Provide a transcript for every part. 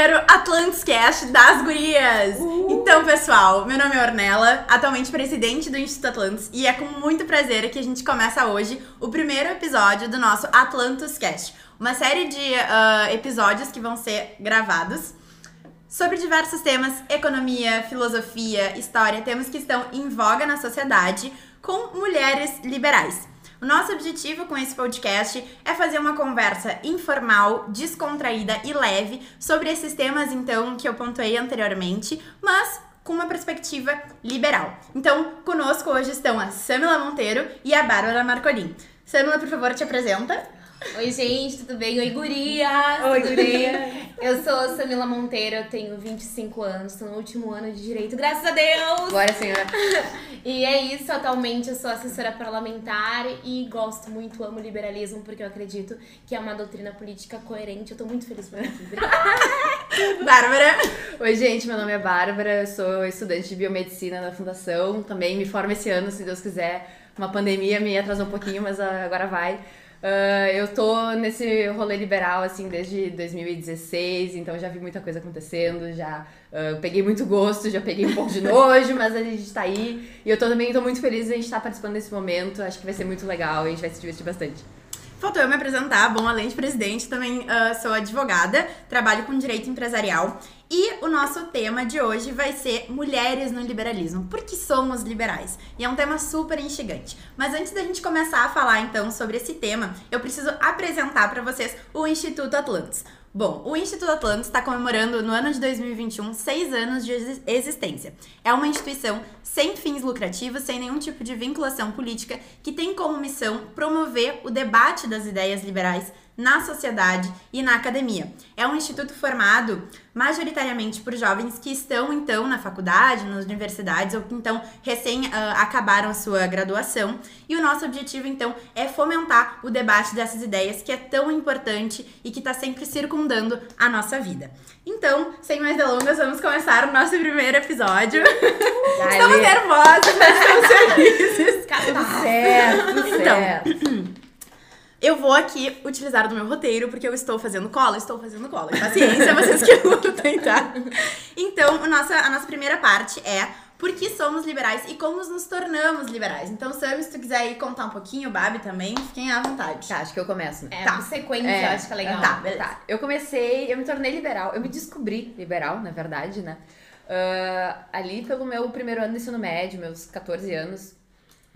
primeiro Atlantis Cast das gurias. Então, pessoal, meu nome é Ornella, atualmente presidente do Instituto Atlantis, e é com muito prazer que a gente começa hoje o primeiro episódio do nosso Atlantis Cast, uma série de uh, episódios que vão ser gravados sobre diversos temas, economia, filosofia, história, temas que estão em voga na sociedade com mulheres liberais. O nosso objetivo com esse podcast é fazer uma conversa informal, descontraída e leve sobre esses temas, então, que eu pontuei anteriormente, mas com uma perspectiva liberal. Então, conosco hoje estão a Samila Monteiro e a Bárbara Marcolin. Samila, por favor, te apresenta. Oi, gente, tudo bem? Oi, gurias! Oi, guria! Eu sou Samila Monteiro, eu tenho 25 anos, tô no último ano de Direito, graças a Deus! Glória, senhora! E é isso, atualmente eu sou assessora parlamentar e gosto muito, amo liberalismo, porque eu acredito que é uma doutrina política coerente. Eu tô muito feliz por aqui. Bárbara! Oi, gente, meu nome é Bárbara, eu sou estudante de biomedicina na Fundação, também me formo esse ano, se Deus quiser. Uma pandemia me atrasou um pouquinho, mas agora vai. Uh, eu tô nesse rolê liberal, assim, desde 2016, então já vi muita coisa acontecendo, já uh, peguei muito gosto, já peguei um pouco de nojo, mas a gente tá aí. E eu tô, também tô muito feliz de a gente estar tá participando desse momento, acho que vai ser muito legal e a gente vai se divertir bastante. Faltou eu me apresentar. Bom, além de presidente, também uh, sou advogada, trabalho com direito empresarial. E o nosso tema de hoje vai ser mulheres no liberalismo. Por que somos liberais? E é um tema super instigante. Mas antes da gente começar a falar então sobre esse tema, eu preciso apresentar para vocês o Instituto Atlantis. Bom, o Instituto Atlantis está comemorando no ano de 2021 seis anos de existência. É uma instituição sem fins lucrativos, sem nenhum tipo de vinculação política, que tem como missão promover o debate das ideias liberais na sociedade e na academia. É um instituto formado majoritariamente por jovens que estão então na faculdade, nas universidades ou que então recém uh, acabaram a sua graduação. E o nosso objetivo então é fomentar o debate dessas ideias que é tão importante e que está sempre circundando a nossa vida. Então, sem mais delongas, vamos começar o nosso primeiro episódio. Estamos nervosos, mas estamos felizes. Tudo certo, tudo então, certo. Eu vou aqui utilizar do meu roteiro, porque eu estou fazendo cola, estou fazendo cola. Paciência, vocês que lutem, tá? Então, a nossa, a nossa primeira parte é por que somos liberais e como nos tornamos liberais. Então, Sam, se tu quiser aí contar um pouquinho, Babi também, fiquem à vontade. Tá, acho que eu começo. É, Tá. sequência, É, eu acho que é legal. Tá, beleza. Tá, eu comecei, eu me tornei liberal, eu me descobri liberal, na verdade, né? Ah, ali pelo meu primeiro ano do ensino médio, meus 14 anos,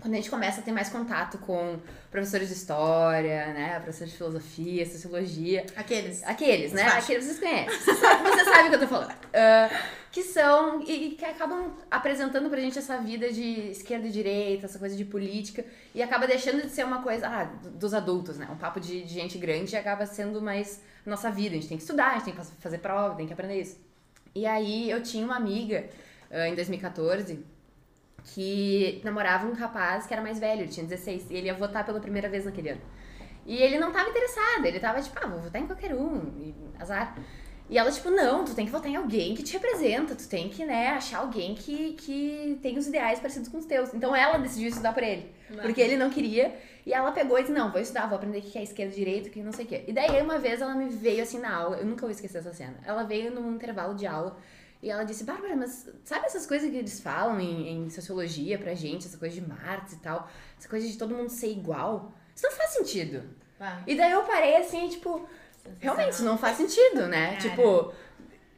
quando a gente começa a ter mais contato com professores de história, né? Professores de filosofia, sociologia. Aqueles. Aqueles, né? Faixa. Aqueles vocês conhecem. Você sabe, o que eu tô falando. Ah, que são e, e que acabam apresentando pra gente essa vida de esquerda e direita, essa coisa de política, e acaba deixando de ser uma coisa ah, dos adultos, né? Um papo de, de gente grande e acaba sendo mais nossa vida. A gente tem que estudar, a gente tem que fazer prova, tem que aprender isso. E aí eu tinha uma amiga ah, em 2014 que namorava um rapaz que era mais velho, tinha 16, e ele ia votar pela primeira vez naquele ano. E ele não tava interessado, ele tava tipo, ah, vou votar em qualquer um, e azar. E ela, tipo, não, tu tem que votar em alguém que te representa, tu tem que, né, achar alguém que, que tem os ideais parecidos com os teus. Então ela decidiu estudar por ele, porque ele não queria. E ela pegou e disse, não, vou estudar, vou aprender o que é esquerda e direita, o que não sei o quê. E daí, uma vez, ela me veio, assim, na aula, eu nunca vou esquecer essa cena. Ela veio num intervalo de aula, e ela disse, Bárbara, mas sabe essas coisas que eles falam em, em sociologia pra gente, essa coisa de Marx e tal, essa coisa de todo mundo ser igual? Isso não faz sentido. Vai. E daí eu parei assim, tipo, realmente, isso não faz sentido, né? Cara. Tipo,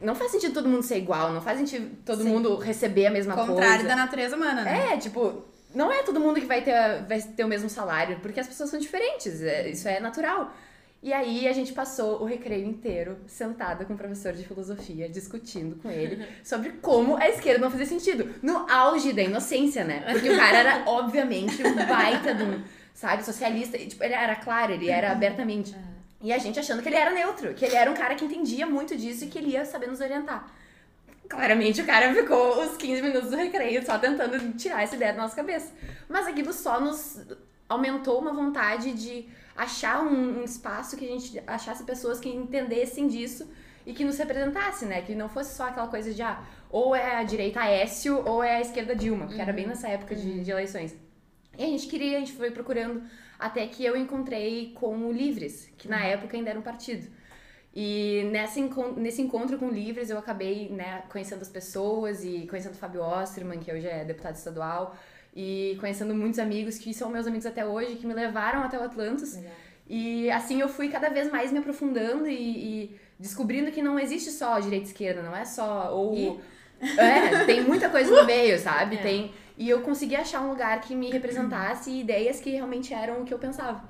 não faz sentido todo mundo ser igual, não faz sentido todo Sim. mundo receber a mesma Contrário coisa. da natureza humana, né? É, tipo, não é todo mundo que vai ter, vai ter o mesmo salário, porque as pessoas são diferentes, é- isso é natural. E aí a gente passou o recreio inteiro sentada com o professor de filosofia, discutindo com ele sobre como a esquerda não fazia sentido. No auge da inocência, né? Porque o cara era, obviamente, um baita de um, sabe, socialista. E, tipo, ele era claro, ele era abertamente. E a gente achando que ele era neutro, que ele era um cara que entendia muito disso e que ele ia saber nos orientar. Claramente o cara ficou os 15 minutos do recreio só tentando tirar essa ideia da nossa cabeça. Mas aquilo só nos aumentou uma vontade de achar um, um espaço que a gente achasse pessoas que entendessem disso e que nos representasse, né? Que não fosse só aquela coisa de, ah, ou é a direita Aécio ou é a esquerda Dilma, porque era bem nessa época de, de eleições. E a gente queria, a gente foi procurando até que eu encontrei com o Livres, que na época ainda era um partido. E nessa, nesse encontro com livros eu acabei né, conhecendo as pessoas e conhecendo o Fábio Osterman, que hoje é deputado estadual, e conhecendo muitos amigos que são meus amigos até hoje, que me levaram até o Atlantis. Legal. E assim eu fui cada vez mais me aprofundando e, e descobrindo que não existe só direita e esquerda, não é só. Ou. E? É, tem muita coisa no meio, sabe? É. Tem, e eu consegui achar um lugar que me representasse ideias que realmente eram o que eu pensava.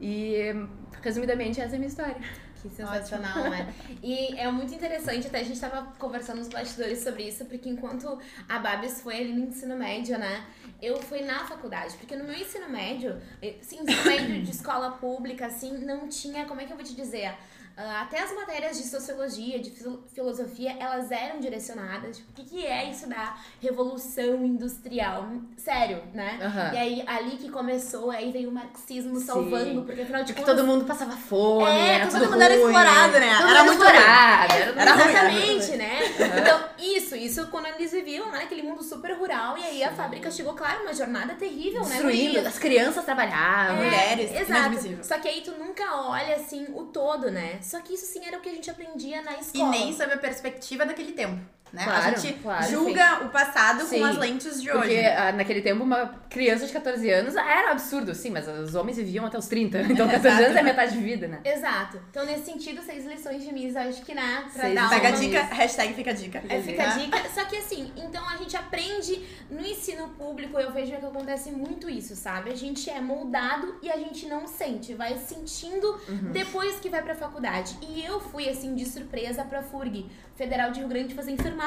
E, resumidamente, essa é a minha história. Que sensacional, Ótimo. né? E é muito interessante, até a gente tava conversando nos bastidores sobre isso, porque enquanto a Babs foi ali no ensino médio, né? Eu fui na faculdade, porque no meu ensino médio, sim, ensino médio de escola pública, assim, não tinha, como é que eu vou te dizer? Uh, até as matérias de sociologia, de filosofia, elas eram direcionadas. Tipo, o que, que é isso da revolução industrial? Sério, né? Uhum. E aí, ali que começou, aí veio o marxismo Sim. salvando, porque afinal de contas... todo mundo passava fome, é, era todo mundo era explorado, né? Era muito explorado. Era, era Exatamente, né? Uhum. Então, isso, isso quando eles viviam né, naquele mundo super rural, e aí Sim. a fábrica chegou, claro, uma jornada terrível, Destruindo, né? as crianças trabalhavam, é, mulheres, exato. Só que aí tu nunca olha, assim, o todo, né? Só que isso sim era o que a gente aprendia na escola. E nem sob a perspectiva daquele tempo. Né? Claro, a gente claro, julga sim. o passado sim. com as lentes de hoje. Porque ah, naquele tempo, uma criança de 14 anos era um absurdo, sim, mas os homens viviam até os 30. Então 14 anos é metade de vida, né? Exato. Então, nesse sentido, seis lições de Miss, acho que né, pra seis dar Pega a dica, hashtag fica a dica. É, fica a dica. Só que assim, então a gente aprende no ensino público, eu vejo que acontece muito isso, sabe? A gente é moldado e a gente não sente, vai sentindo uhum. depois que vai pra faculdade. E eu fui, assim, de surpresa pra FURG, Federal de Rio Grande, fazer enfermagem.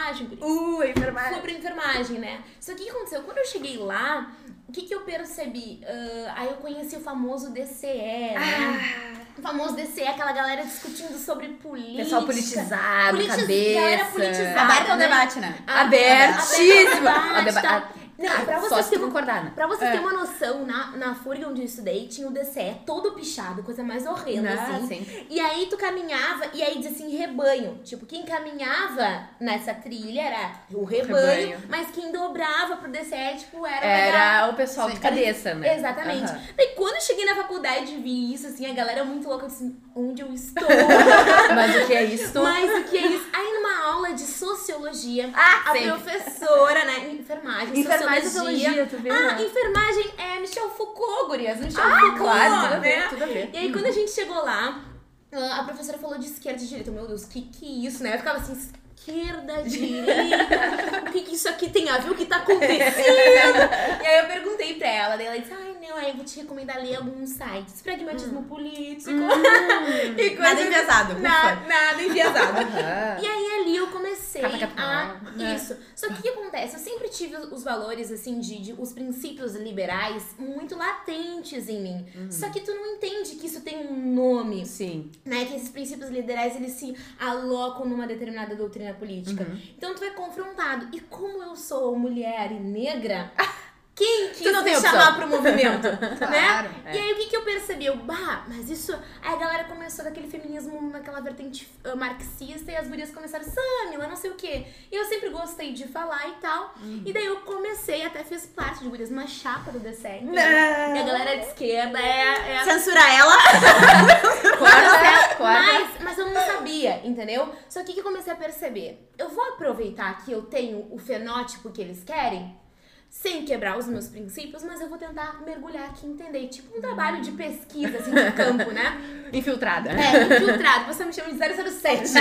Uh! Uh, enfermagem. Fui pra enfermagem, né? Só que o que aconteceu? Quando eu cheguei lá, o que, que eu percebi? Uh, aí eu conheci o famoso DCE, né? Ah. O famoso DCE, aquela galera discutindo sobre política. Pessoal politizado, Politis... cabeça. Galera politizada. Aberto ao né? debate, né? Abertíssimo. Aberto ao debate. Não, pra você ter, concordar, né? Pra você é. ter uma noção, na, na FURG onde eu estudei, tinha o DCE todo pichado, coisa mais horrenda, ah, assim. Sim. E aí tu caminhava, e aí dizia assim, rebanho. Tipo, quem caminhava nessa trilha era o rebanho, rebanho. mas quem dobrava pro DCE, tipo, era... Era o pessoal sim. de cabeça, né? Exatamente. Uhum. Daí quando eu cheguei na faculdade e vi isso, assim, a galera muito louca, assim, onde eu estou? mas o que é isso? Mas o que é isso? Aí numa aula de sociologia, ah, a sim. professora, né, enfermagem, enfermagem mais sociologia, tu? Ah, né? enfermagem é Michel Foucault, gurias. Michel ah, Foucault, claro, tudo a ver, né? tudo a ver. E aí, quando a gente chegou lá, ah, a professora falou de esquerda e direita. Meu Deus, que que é isso, né? Eu ficava assim, esquerda, direita, o que que isso aqui tem a ver, o que tá acontecendo? e aí eu perguntei pra ela, daí ela disse, ai não, aí eu vou te recomendar ler alguns sites, pragmatismo hum. político, hum. e coisa nada enviesado. Na, nada enviesado. Uhum. E aí ali eu comecei a... Né? Isso. Só que o que acontece? Eu sempre tive os valores, assim, de, de os princípios liberais muito latentes em mim. Uhum. Só que tu não entende que isso tem um nome. Sim. Né? Que esses princípios liberais, eles se alocam numa determinada doutrina política. Uhum. Então tu é confrontado. E como eu sou mulher e negra, quem quis tu não me chamar pro movimento, né? claro, né? É. E aí o que, que eu percebi? Eu, bah, mas isso... Aí a galera começou daquele feminismo naquela vertente uh, marxista e as gurias começaram, Samila, não sei o quê. E eu sempre gostei de falar e tal. Uhum. E daí eu comecei, até fiz parte de gurias, uma chapa do DCE. E a galera de esquerda é... é... Censurar ela? claro. Mas, mas eu não sabia, entendeu? Só que o que eu comecei a perceber? Eu vou aproveitar que eu tenho o fenótipo que eles querem sem quebrar os meus princípios, mas eu vou tentar mergulhar aqui e entender. Tipo um trabalho de pesquisa, assim, de campo, né? Infiltrada. É, infiltrado. Você me chama de 007.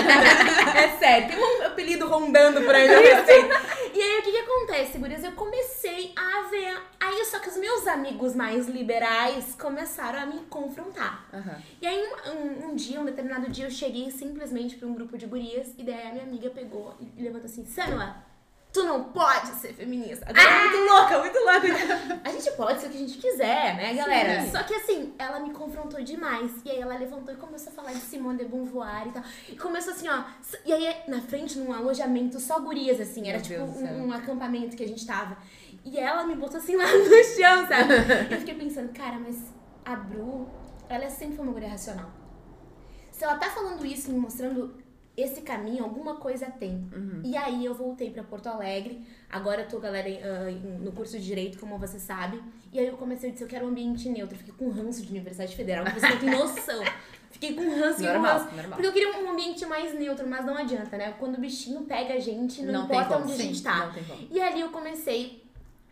é sério, tem um apelido rondando por aí na. E aí, o que que acontece, gurias? Eu comecei a ver... Aí, só que os meus amigos mais liberais começaram a me confrontar. Uhum. E aí, um, um, um, dia, um determinado dia, eu cheguei simplesmente pra um grupo de gurias e daí a minha amiga pegou e levantou assim, Sanua, Tu não pode ser feminista. Agora ah! é muito louca, muito louca. A gente pode ser o que a gente quiser, né, galera? Sim. Só que assim, ela me confrontou demais. E aí ela levantou e começou a falar de Simone de Beauvoir e tal. E começou assim, ó. E aí, na frente, num alojamento, só gurias, assim. Era Meu tipo um, um, acampamento que a gente tava. E ela me botou assim lá no chão, sabe? e eu fiquei pensando, cara, mas a Bru, ela é sempre uma mulher racional. Se ela tá falando isso, me mostrando esse caminho, alguma coisa tem. Uhum. E aí eu voltei para Porto Alegre. Agora eu tô, galera, uh, no curso de Direito, como você sabe. E aí eu comecei a dizer, eu quero um ambiente neutro. Eu fiquei com ranço de Universidade Federal, você não tem noção. Fiquei com ranço e com Normal, ranço. normal. Porque eu queria um ambiente mais neutro, mas não adianta, né? Quando o bichinho pega a gente, não, Não importa onde a sim, gente tá. E ali eu comecei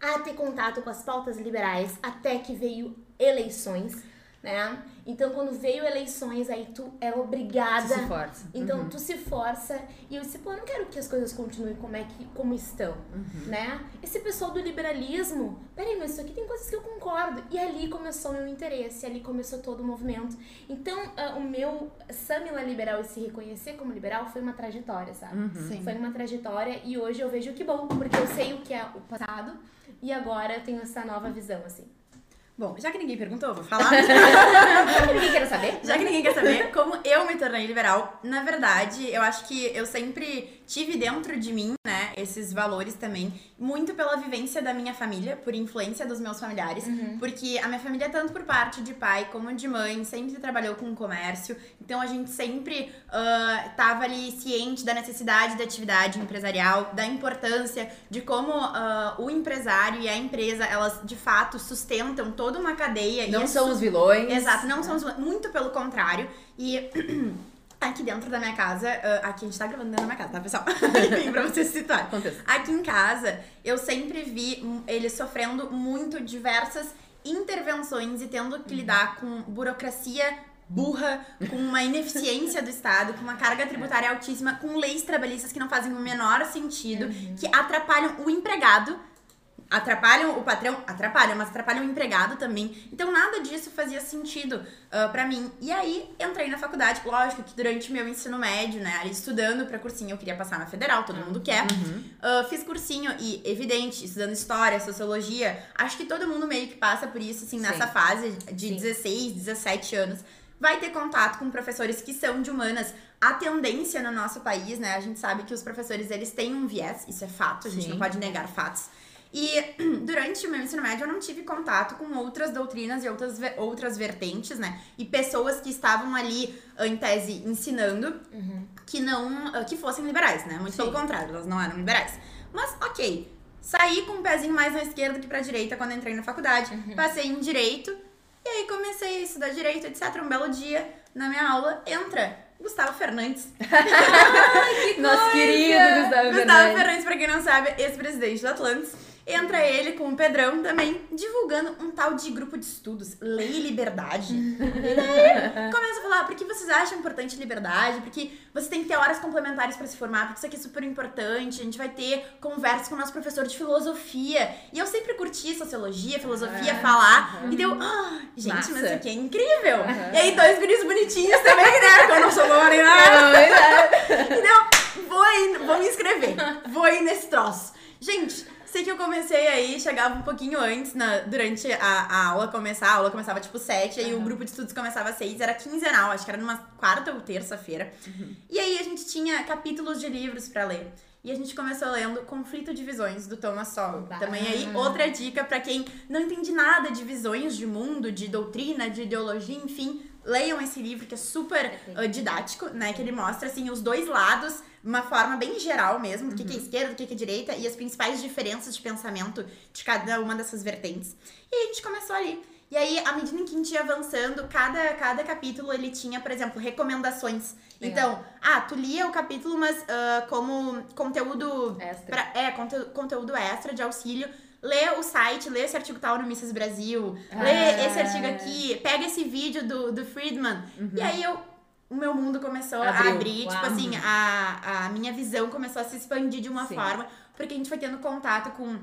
a ter contato com as pautas liberais até que veio eleições, né? Então, quando veio eleições, aí tu é obrigada. Tu se força. Então, Uhum. tu se força. E eu disse, pô, eu não quero que as coisas continuem como, é que, como estão, Uhum. né? Esse pessoal do liberalismo, peraí, mas isso aqui tem coisas que eu concordo. E ali começou o meu interesse, ali começou todo o movimento. Então, ah, o meu Samila liberal e se reconhecer como liberal foi uma trajetória, sabe? Uhum. Sim. Foi uma trajetória e hoje eu vejo que bom, porque eu sei o que é o passado e agora eu tenho essa nova visão, assim. Bom, já que ninguém perguntou, vou falar. Ninguém quer saber? Já que ninguém quer saber como eu me tornei liberal, na verdade, eu acho que eu sempre tive dentro de mim, né, esses valores também, muito pela vivência da minha família, por influência dos meus familiares, porque a minha família, tanto por parte de pai como de mãe, sempre trabalhou com comércio, então a gente sempre ah, tava ali ciente da necessidade da atividade empresarial, da importância de como ah, o empresário e a empresa, elas de fato sustentam toda uma cadeia. e Não é são os vilões. Exato, não somos muito pelo contrário. E aqui dentro da minha casa, ah, aqui a gente tá gravando dentro da minha casa, tá, pessoal? Enfim, pra você se situar. Contexto. Aqui em casa, eu sempre vi ele sofrendo muito diversas intervenções e tendo que lidar com burocracia burra, com uma ineficiência do Estado, com uma carga tributária altíssima, com leis trabalhistas que não fazem o menor sentido, que atrapalham o empregado atrapalham o patrão, atrapalham, mas atrapalham o empregado também. Então nada disso fazia sentido ah, pra mim. E aí entrei na faculdade, lógico que durante meu ensino médio, né, estudando pra cursinho, eu queria passar na federal, todo mundo quer. Ah, fiz cursinho e evidente, estudando história, sociologia, acho que todo mundo meio que passa por isso assim nessa Sim. fase de Sim. 16, 17 anos. Vai ter contato com professores que são de humanas. A tendência no nosso país, né? A gente sabe que os professores eles têm um viés, isso é fato, a gente Sim. não pode negar fatos. E durante o meu ensino médio eu não tive contato com outras doutrinas e outras, outras vertentes, né? E pessoas que estavam ali, em tese, ensinando que não. ah, que fossem liberais, né? Muito Sim. pelo contrário, elas não eram liberais. Mas, ok. Saí com um pezinho mais na esquerda que pra direita quando entrei na faculdade. Passei em direito. E aí comecei a estudar direito, etc. Um belo dia, na minha aula, entra Gustavo Fernandes. Nosso querido Gustavo Gustavo Fernandes. Fernandes, pra quem não sabe, ex-presidente do Atlantis. Entra ele com o Pedrão também, divulgando um tal de grupo de estudos, Lei e Liberdade. e daí começa a falar, por que vocês acham importante liberdade? Porque você tem que ter horas complementares pra se formar, porque isso aqui é super importante. A gente vai ter conversas com o nosso professor de filosofia. E eu sempre curti sociologia, filosofia, Ah, falar. aham. E deu, ah, gente, mas Massa. isso aqui é incrível. Aham. E aí, dois guris bonitinhos também, né? Que eu não sou boa nem nada. Então, vou, ir, vou me inscrever. Vou ir nesse troço. Gente, sei que eu comecei aí, chegava um pouquinho antes, na, durante a, a aula começar. A aula começava tipo sete, aí o grupo de estudos começava às seis. Era quinzenal, acho que era numa quarta ou terça-feira. E aí a gente tinha capítulos de livros pra ler. E a gente começou lendo Conflito de Visões, do Thomas Sowell. Também aí, outra dica pra quem não entende nada de visões de mundo, de doutrina, de ideologia, enfim. Leiam esse livro que é super ah, didático, né? Que ele mostra, assim, os dois lados, uma forma bem geral mesmo, do que, que é esquerda, do que, que é direita, e as principais diferenças de pensamento de cada uma dessas vertentes. E aí a gente começou ali. E aí, à medida em que a gente ia avançando, cada, cada capítulo ele tinha, por exemplo, recomendações. Legal. Então, ah, tu lia o capítulo, mas ah, como conteúdo Extra. pra- é, conte- conteúdo extra de auxílio. Lê o site, lê esse artigo tal no Mrs. Brasil, lê Ah. esse artigo aqui, pega esse vídeo do, do Friedman. E aí eu, o meu mundo começou a Abriu. abrir, tipo Uau. assim, a, a minha visão começou a se expandir de uma Sim. forma, porque a gente foi tendo contato com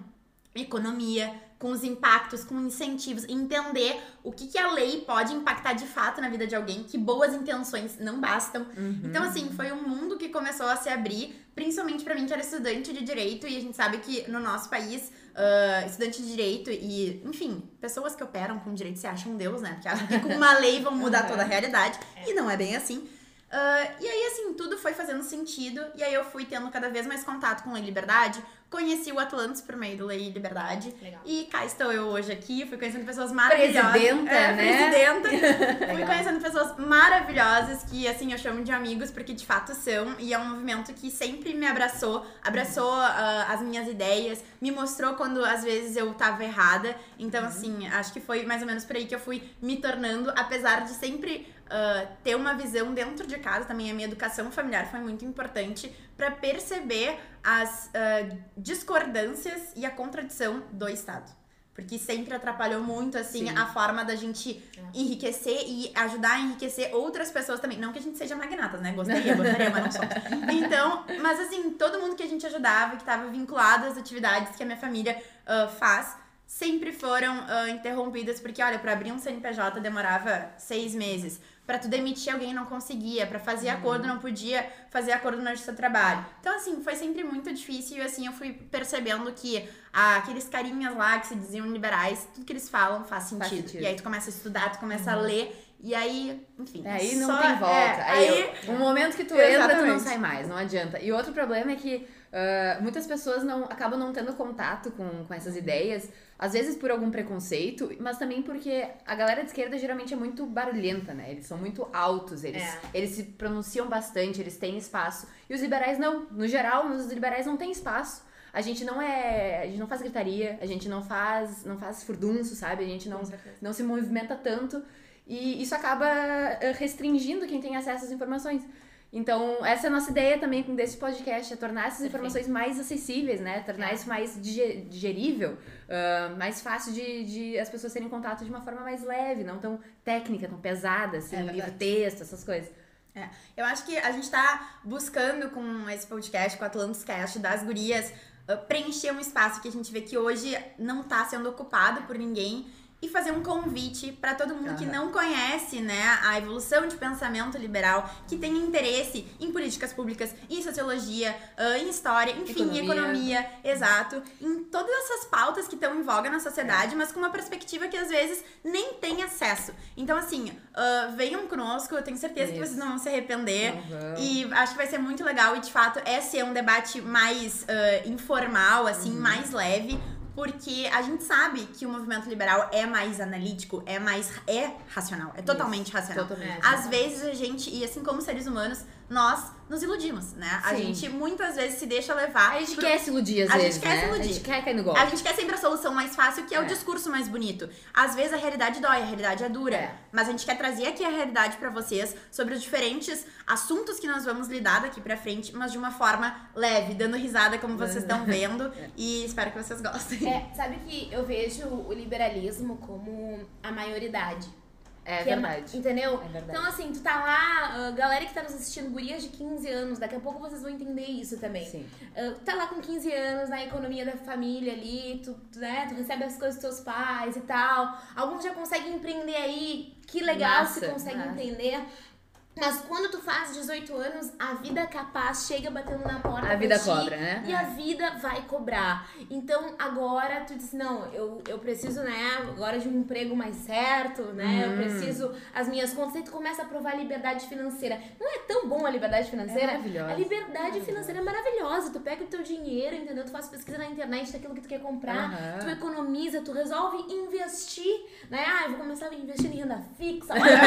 economia, com os impactos, com incentivos, entender o que, que a lei pode impactar de fato na vida de alguém, que boas intenções não bastam. Então, assim, foi um mundo que começou a se abrir, principalmente pra mim, que era estudante de direito, e a gente sabe que no nosso país, ah, estudante de direito e, enfim, pessoas que operam com direito se acham Deus, né? Porque acham que com uma lei vão mudar toda a realidade, e não é bem assim. Ah, e aí, assim, tudo foi fazendo sentido, e aí eu fui tendo cada vez mais contato com a liberdade, Conheci o Atlantis por meio do Lei e Liberdade. Legal. E cá estou eu hoje aqui, fui conhecendo pessoas maravilhosas. Presidenta, é, né? Presidenta. fui conhecendo pessoas maravilhosas que, assim, eu chamo de amigos porque de fato são. E é um movimento que sempre me abraçou, abraçou ah, as minhas ideias, me mostrou quando às vezes eu tava errada. Então, Uhum. assim, acho que foi mais ou menos por aí que eu fui me tornando, apesar de sempre ah, ter uma visão dentro de casa, também a minha educação familiar foi muito importante pra perceber as ah, discordâncias e a contradição do Estado. Porque sempre atrapalhou muito, assim, Sim. a forma da gente enriquecer e ajudar a enriquecer outras pessoas também. Não que a gente seja magnatas, né? Gostaria, gostaria, mas não somos. Então, mas assim, todo mundo que a gente ajudava, que estava vinculado às atividades que a minha família ah, faz, sempre foram ah, interrompidas, porque, olha, para abrir um CNPJ demorava seis meses. Pra tu demitir alguém não conseguia, pra fazer acordo não podia fazer acordo no justiça do trabalho. Então, assim, foi sempre muito difícil e assim eu fui percebendo que ah, aqueles carinhas lá que se diziam liberais, tudo que eles falam faz sentido. sentido. E aí tu começa a estudar, tu começa a ler, e aí, enfim. É, aí não só- tem volta. é, aí, aí um momento que tu entra, tu não Exatamente. sai mais, não adianta. E outro problema é que ah, muitas pessoas não acabam não tendo contato com, com essas ideias, às vezes por algum preconceito, mas também porque a galera de esquerda geralmente é muito barulhenta, né? Eles são muito altos, eles, É. eles se pronunciam bastante, eles têm espaço. E os liberais não. No geral, os liberais não têm espaço. A gente não é. A gente não faz gritaria, a gente não faz, não faz furdunço, sabe? A gente não, não se movimenta tanto. E isso acaba eh, restringindo quem tem acesso às informações. Então, essa é a nossa ideia também com desse podcast, é tornar essas Perfeito. informações mais acessíveis, né? Tornar É. isso mais dige- digerível, ah, mais fácil de, de as pessoas terem contato de uma forma mais leve, não tão técnica, tão pesada, assim, É verdade. livro-texto, essas coisas. Eu acho que a gente tá buscando com esse podcast, com o Atlantis Cast das gurias, uh, preencher um espaço que a gente vê que hoje não tá sendo ocupado por ninguém e fazer um convite pra todo mundo que Aham. não conhece, né, a evolução de pensamento liberal, que tem interesse em políticas públicas, em sociologia, uh, em história, enfim, em Economia. economia, exato, em todas essas pautas que estão em voga na sociedade, mas com uma perspectiva que às vezes nem tem acesso. Então, assim, uh, venham conosco, eu tenho certeza que Isso. vocês não vão se arrepender. Vão. E acho que vai ser muito legal e de fato é ser um debate mais ah, informal, assim, Uhum. mais leve. Porque a gente sabe que o movimento liberal é mais analítico, é mais. é racional, é totalmente racional. Totalmente. Às vezes a gente, e assim como seres humanos, nós nos iludimos, né? A Sim. gente muitas vezes se deixa levar. A gente pro- quer se iludir às A gente vezes, quer né? se iludir. A gente quer cair no golpe. A gente quer sempre a solução mais fácil, que é, o É. discurso mais bonito. Às vezes a realidade dói, a realidade é dura. É. Mas a gente quer trazer aqui a realidade pra vocês sobre os diferentes assuntos que nós vamos lidar daqui pra frente, mas de uma forma leve, dando risada como vocês estão vendo. E espero que vocês gostem. É, sabe que eu vejo o liberalismo como a maioridade. É ma- verdade. entendeu? É verdade. Então, assim, tu tá lá, ah, galera que tá nos assistindo, gurias de 15 anos, daqui a pouco vocês vão entender isso também. Sim. Tu tá lá com 15 anos, na economia da família ali, tu, tu, né, tu recebe as coisas dos teus pais e tal. Alguns já conseguem empreender aí, que legal Massa, se consegue massa. empreender. Mas quando tu faz 18 anos, a vida capaz chega batendo na porta. A vida ti cobra, né? E a vida vai cobrar. Então agora tu diz, não, eu, eu preciso, né, agora de um emprego mais certo, né? Hum. Eu preciso as minhas contas. Aí tu começa a provar a liberdade financeira. Não é tão bom a liberdade financeira? É maravilhosa. A liberdade financeira é maravilhosa. Tu pega o teu dinheiro, entendeu? Tu faz pesquisa na internet daquilo que tu quer comprar. Aham. Tu economiza, tu resolve investir, né? Ah, eu vou começar a investir em renda fixa. Olha,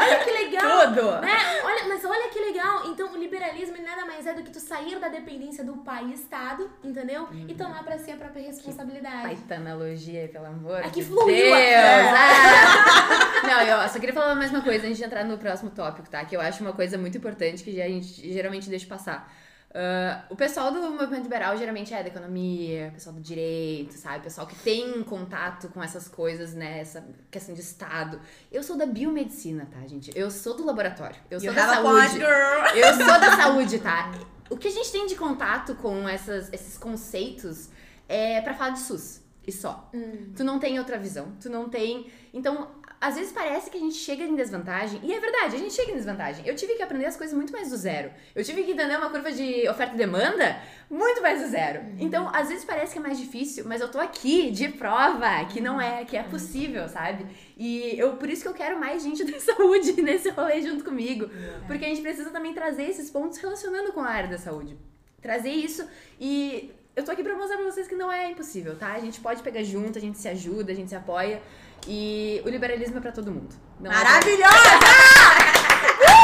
olha que legal. Tudo! Né? Olha, mas olha que legal. Então, o liberalismo nada mais é do que tu sair da dependência do pai e Estado, entendeu? E tomar pra si a própria responsabilidade. Baita analogia aí, pelo amor É que de fluiu Deus! né? Ah! Não, eu só queria falar mais uma coisa antes de entrar no próximo tópico, tá? Que eu acho uma coisa muito importante que a gente geralmente deixa passar. Ah, o pessoal do movimento liberal geralmente é da economia, pessoal do direito, sabe? Pessoal que tem contato com essas coisas, né? Essa questão de Estado. Eu sou da biomedicina, tá, gente? Eu sou do laboratório. Eu sou You da saúde. Eu sou da saúde, tá? O que a gente tem de contato com essas, esses conceitos é pra falar de SUS. E só. Hum. Tu não tem outra visão. Tu não tem. Então, às vezes parece que a gente chega em desvantagem. E é verdade, a gente chega em desvantagem. Eu tive que aprender as coisas muito mais do zero. Eu tive que entender uma curva de oferta e demanda muito mais do zero. Então, às vezes parece que é mais difícil, mas eu tô aqui de prova que não é, que é possível, sabe? E eu, por isso que eu quero mais gente da saúde nesse rolê junto comigo. Porque a gente precisa também trazer esses pontos relacionando com a área da saúde. Trazer isso e eu tô aqui pra mostrar pra vocês que não é impossível, tá? A gente pode pegar junto, a gente se ajuda, a gente se apoia. E o liberalismo é pra todo mundo. Não é Maravilhosa!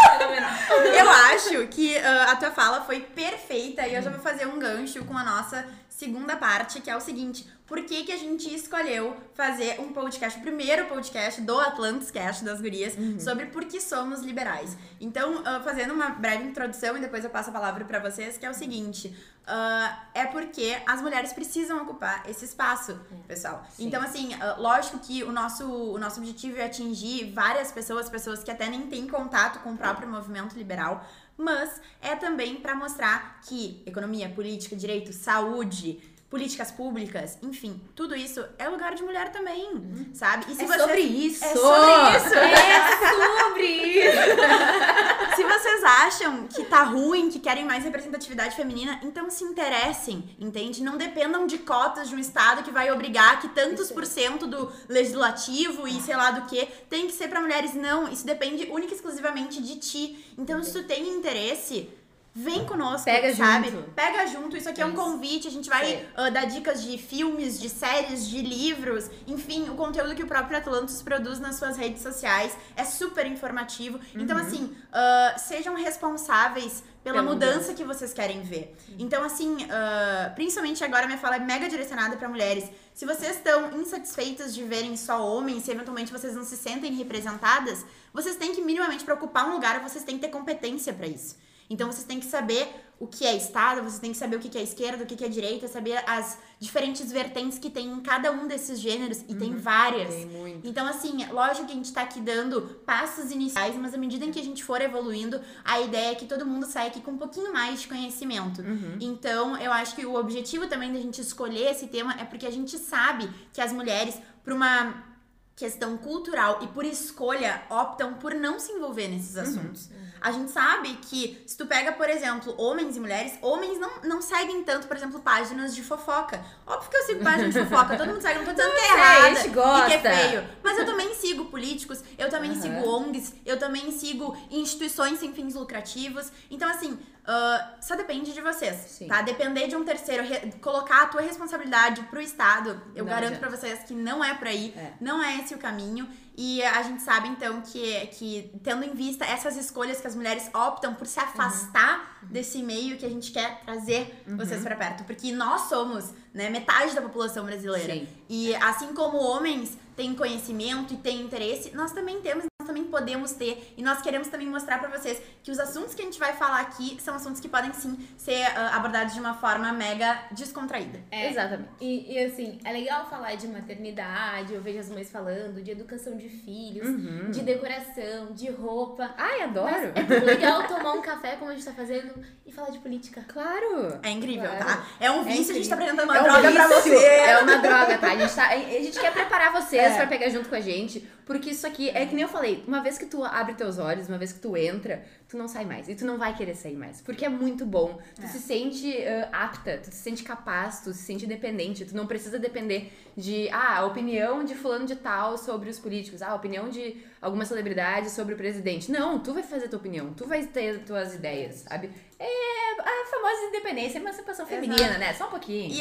Eu acho que ah, a tua fala foi perfeita e eu já vou fazer um gancho com a nossa segunda parte, que é o seguinte: por que, que a gente escolheu fazer um podcast, o primeiro podcast do Atlantis Cast das Gurias, sobre por que somos liberais? Então, ah, fazendo uma breve introdução e depois eu passo a palavra pra vocês, que é o seguinte: ah, é porque as mulheres precisam ocupar esse espaço, pessoal. Sim. Então, assim, ah, lógico que o nosso, o nosso objetivo é atingir várias pessoas, pessoas que até nem têm contato com o próprio movimento liberal, mas é também para mostrar que economia, política, direito, saúde, políticas públicas, enfim, tudo isso é lugar de mulher também, sabe? E É vocês- sobre isso! É sobre isso! É sobre isso! Se vocês acham que tá ruim, que querem mais representatividade feminina, então se interessem, entende? Não dependam de cotas de um estado que vai obrigar que tantos por cento do legislativo e sei lá do que tem que ser pra mulheres. Não, isso depende única e exclusivamente de ti. Então, se tu tem interesse, vem conosco, Pega sabe? junto. Pega junto. Isso aqui é um convite. A gente vai ah, dar dicas de filmes, de séries, de livros, enfim, o conteúdo que o próprio Atlantis produz nas suas redes sociais é super informativo. Então, Uhum. assim, ah, sejam responsáveis pela Pela mudança mudança. que vocês querem ver. Então, assim, ah, principalmente agora minha fala é mega direcionada pra mulheres. Se vocês estão insatisfeitas de verem só homens, se eventualmente vocês não se sentem representadas, vocês têm que minimamente pra ocupar um lugar, vocês têm que ter competência pra isso. Então vocês têm que saber o que é Estado, vocês têm que saber o que é esquerda, o que é direita, saber as diferentes vertentes que tem em cada um desses gêneros, e tem várias. Tem muito. Então, assim, lógico que a gente tá aqui dando passos iniciais, mas à medida em que a gente for evoluindo, a ideia é que todo mundo saia aqui com um pouquinho mais de conhecimento. Então, eu acho que o objetivo também da gente escolher esse tema é porque a gente sabe que as mulheres, por uma questão cultural e por escolha, optam por não se envolver nesses assuntos. A gente sabe que se tu pega, por exemplo, homens e mulheres, homens não, não seguem tanto, por exemplo, páginas de fofoca. Óbvio que eu sigo páginas de fofoca, todo mundo segue, não tô dizendo que é errada a gente e que é gosta. feio. Mas eu também sigo políticos, eu também Aham. sigo ONGs, eu também sigo instituições sem fins lucrativos. Então, assim, ah, só depende de vocês, Sim. tá? Depender de um terceiro, colocar a tua responsabilidade pro Estado, eu Não garanto pra vocês que não é por aí, É. não é esse o caminho. E a gente sabe, então, que, que tendo em vista essas escolhas que as mulheres optam por se afastar desse meio que a gente quer trazer vocês pra perto. Porque nós somos, né, metade da população brasileira. Sim. E assim como homens têm conhecimento e têm interesse, nós também temos, também podemos ter. E nós queremos também mostrar pra vocês que os assuntos que a gente vai falar aqui são assuntos que podem sim ser ah, abordados de uma forma mega descontraída. É. Exatamente. E, e, assim, é legal falar de maternidade, eu vejo as mães falando, de educação de filhos, Uhum. de decoração, de roupa. Ai, adoro! Mas é tão legal tomar um café como a gente tá fazendo e falar de política. Claro! É incrível, Claro. tá? É um vício, a gente tá apresentando uma É um droga pra vício, você. É uma droga, tá? A gente, tá, a gente quer preparar vocês É. pra pegar junto com a gente, porque isso aqui é que nem eu falei, uma vez que tu abre teus olhos, uma vez que tu entra, tu não sai mais. E tu não vai querer sair mais. Porque é muito bom. Tu É. se sente ah, apta, tu se sente capaz, tu se sente independente. Tu não precisa depender de, ah, a opinião de fulano de tal sobre os políticos, ah, a opinião de alguma celebridade sobre o presidente. Não, tu vai fazer tua opinião, tu vai ter tuas ideias, sabe? É a famosa independência, emancipação feminina, né? Só um pouquinho.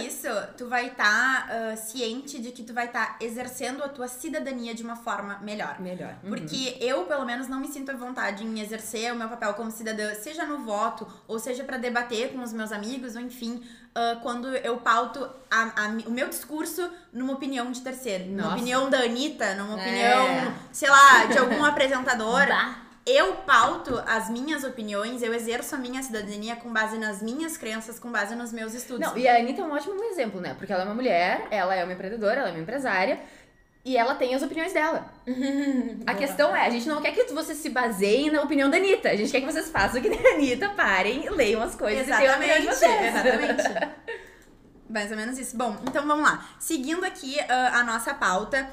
Isso, tu vai estar ciente de que tu vai estar exercendo a tua cidadania de uma forma melhor. Melhor. Uhum. Porque eu, pelo menos, não me sinto à vontade em exercer o meu papel como cidadã, seja no voto, ou seja para debater com os meus amigos, ou enfim, ah, quando eu pauto a- a o meu discurso numa opinião de terceiro. Numa Nossa. opinião da Anitta, numa É. opinião, sei lá, de algum apresentador. Bah. Eu pauto as minhas opiniões, eu exerço a minha cidadania com base nas minhas crenças, com base nos meus estudos. Não, e a Anitta é um ótimo exemplo, né? Porque ela é uma mulher, ela é uma empreendedora, ela é uma empresária. E ela tem as opiniões dela. A questão é, a gente não quer que você se baseie na opinião da Anitta. A gente quer que vocês façam o que a Anitta, parem, leiam as coisas e tenham a de Exatamente, vocês. exatamente. Mais ou menos isso. Bom, então vamos lá. Seguindo aqui ah, a nossa pauta,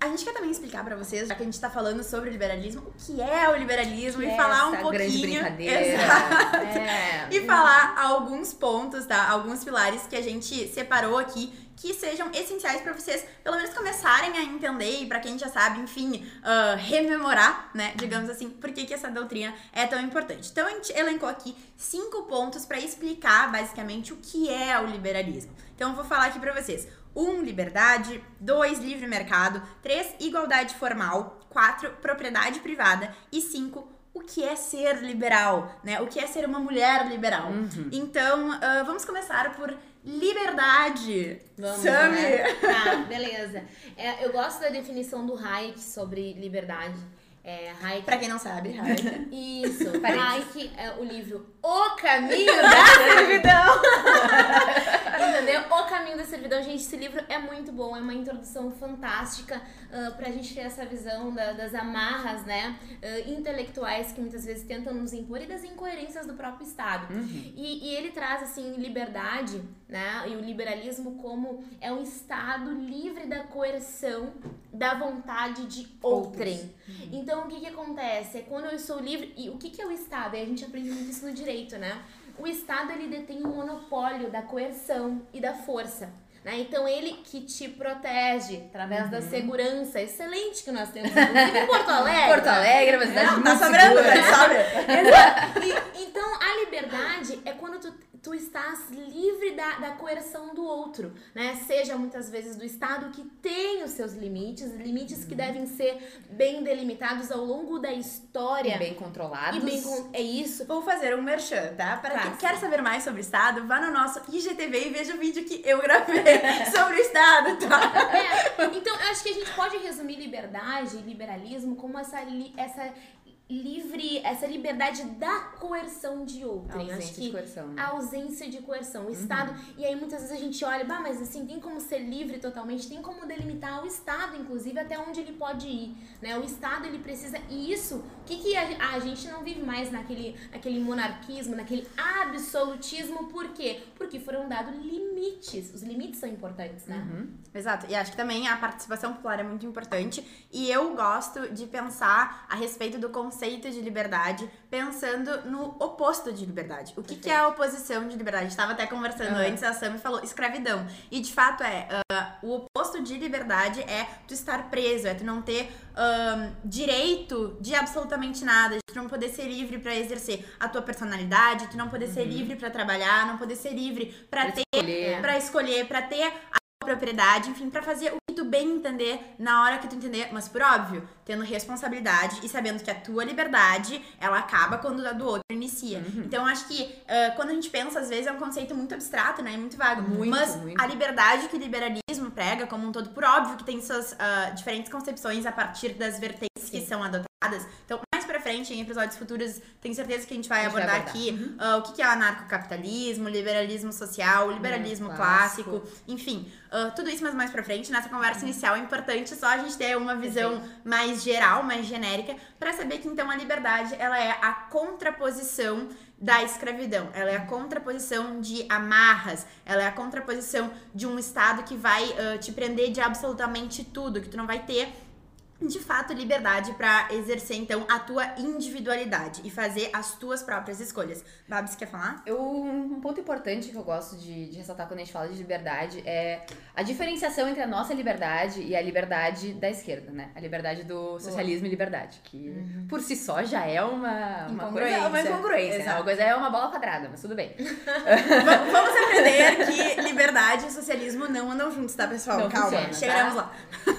a gente quer também explicar pra vocês, já que a gente tá falando sobre o liberalismo, o que é o liberalismo Que e é falar um pouquinho. grande brincadeira. Exato. É. E falar alguns pontos, tá? Alguns pilares que a gente separou aqui que sejam essenciais pra vocês, pelo menos começarem a entender e pra quem já sabe, enfim, ah, rememorar, né, digamos assim, por que, que essa doutrina é tão importante. Então a gente elencou aqui cinco pontos pra explicar basicamente o que é o liberalismo. Então eu vou falar aqui pra vocês. Um, liberdade. Dois, livre mercado. Três, igualdade formal. Quatro, propriedade privada. E cinco, o que é ser liberal, né? O que é ser uma mulher liberal. Uhum. Então, ah, vamos começar por liberdade. Vamos, Sami. né? Tá, beleza. É, eu gosto da definição do Hayek sobre liberdade. É, Hayek... Pra quem não sabe, Raia. Isso. Hayek é o livro O Caminho da Servidão. Entendeu? O Caminho da Servidão. Gente, esse livro é muito bom, é uma introdução fantástica ah, pra gente ter essa visão da- das amarras, né, ah, intelectuais que muitas vezes tentam nos impor e das incoerências do próprio Estado. E, e ele traz, assim, liberdade, né, e o liberalismo como é um Estado livre da coerção da vontade de outrem. Então, o que que acontece? É quando eu sou livre... E o que que é o Estado? E a gente aprende muito isso no direito, né? O Estado, ele detém o monopólio da coerção e da força. Né? Então, ele que te protege através da segurança excelente que nós temos, em Porto Alegre. Porto Alegre é Não, muito tá sobrando, segura. né? Sobra. E- então, a liberdade é quando tu, tu estás livre da, da coerção do outro, né? Seja muitas vezes do Estado que tem os seus limites, limites que devem ser bem delimitados ao longo da história. E bem controlados. E bem con- é isso. Vou fazer um merchan, tá? Para quem quer saber mais sobre o Estado, vá no nosso IGTV e veja o vídeo que eu gravei sobre o Estado, tá? É, então, eu acho que a gente pode resumir liberdade e liberalismo como essa, li- essa livre, essa liberdade da coerção de outrem. Ausência acho de que coerção, né? a ausência de coerção. O Estado, e aí muitas vezes a gente olha, bah, mas assim, tem como ser livre totalmente, tem como delimitar o Estado, inclusive, até onde ele pode ir, né? O Estado, ele precisa, e isso, o que que a, a gente não vive mais naquele, naquele monarquismo, naquele absolutismo, por quê? Porque foram dados limites, os limites são importantes, né? Exato, e acho que também a participação popular é muito importante. E eu gosto de pensar a respeito do conceito de liberdade, pensando no oposto de liberdade. O que, que é a oposição de liberdade? A gente tava até conversando Aham. antes, a Sam falou escravidão. E de fato é, ah, o oposto de liberdade é tu estar preso, é tu não ter direito de absolutamente nada, de tu não poder ser livre pra exercer a tua personalidade, tu não poder ser livre pra trabalhar, não poder ser livre Pra ter escolher. Pra escolher, pra ter a propriedade, enfim, pra fazer o tu bem entender na hora que tu entender, mas por óbvio, tendo responsabilidade e sabendo que a tua liberdade, ela acaba quando a do outro inicia. Então, eu acho que ah, quando a gente pensa, às vezes é um conceito muito abstrato, né, muito vago, Muito, mas muito. a liberdade que o liberalismo prega como um todo, por óbvio que tem suas ah, diferentes concepções a partir das vertentes que são adotadas. Então, mais frente, em episódios futuros, tenho certeza que a gente vai A gente vai abordar, abordar. aqui ah, o que que é o anarcocapitalismo, liberalismo social, liberalismo É, clássico, clássico. enfim, ah, tudo isso, mas mais pra frente. Nessa conversa inicial é importante só a gente ter uma visão mais geral, mais genérica, pra saber que então a liberdade ela é a contraposição da escravidão, ela é a contraposição de amarras, ela é a contraposição de um estado que vai ah, te prender de absolutamente tudo, que tu não vai ter de fato liberdade pra exercer então a tua individualidade e fazer as tuas próprias escolhas. Babs, quer falar? Eu, um ponto importante que eu gosto de, de ressaltar quando a gente fala de liberdade é a diferenciação entre a nossa liberdade e a liberdade da esquerda, né? A liberdade do socialismo e liberdade, que por si só já é uma, uma coisa, uma Incongruência. incongruência. né? Uma coisa é uma bola quadrada, mas tudo bem. Va- Vamos aprender que liberdade e socialismo não andam juntos, tá, pessoal? Não Calma, funciona, chegaremos tá? lá.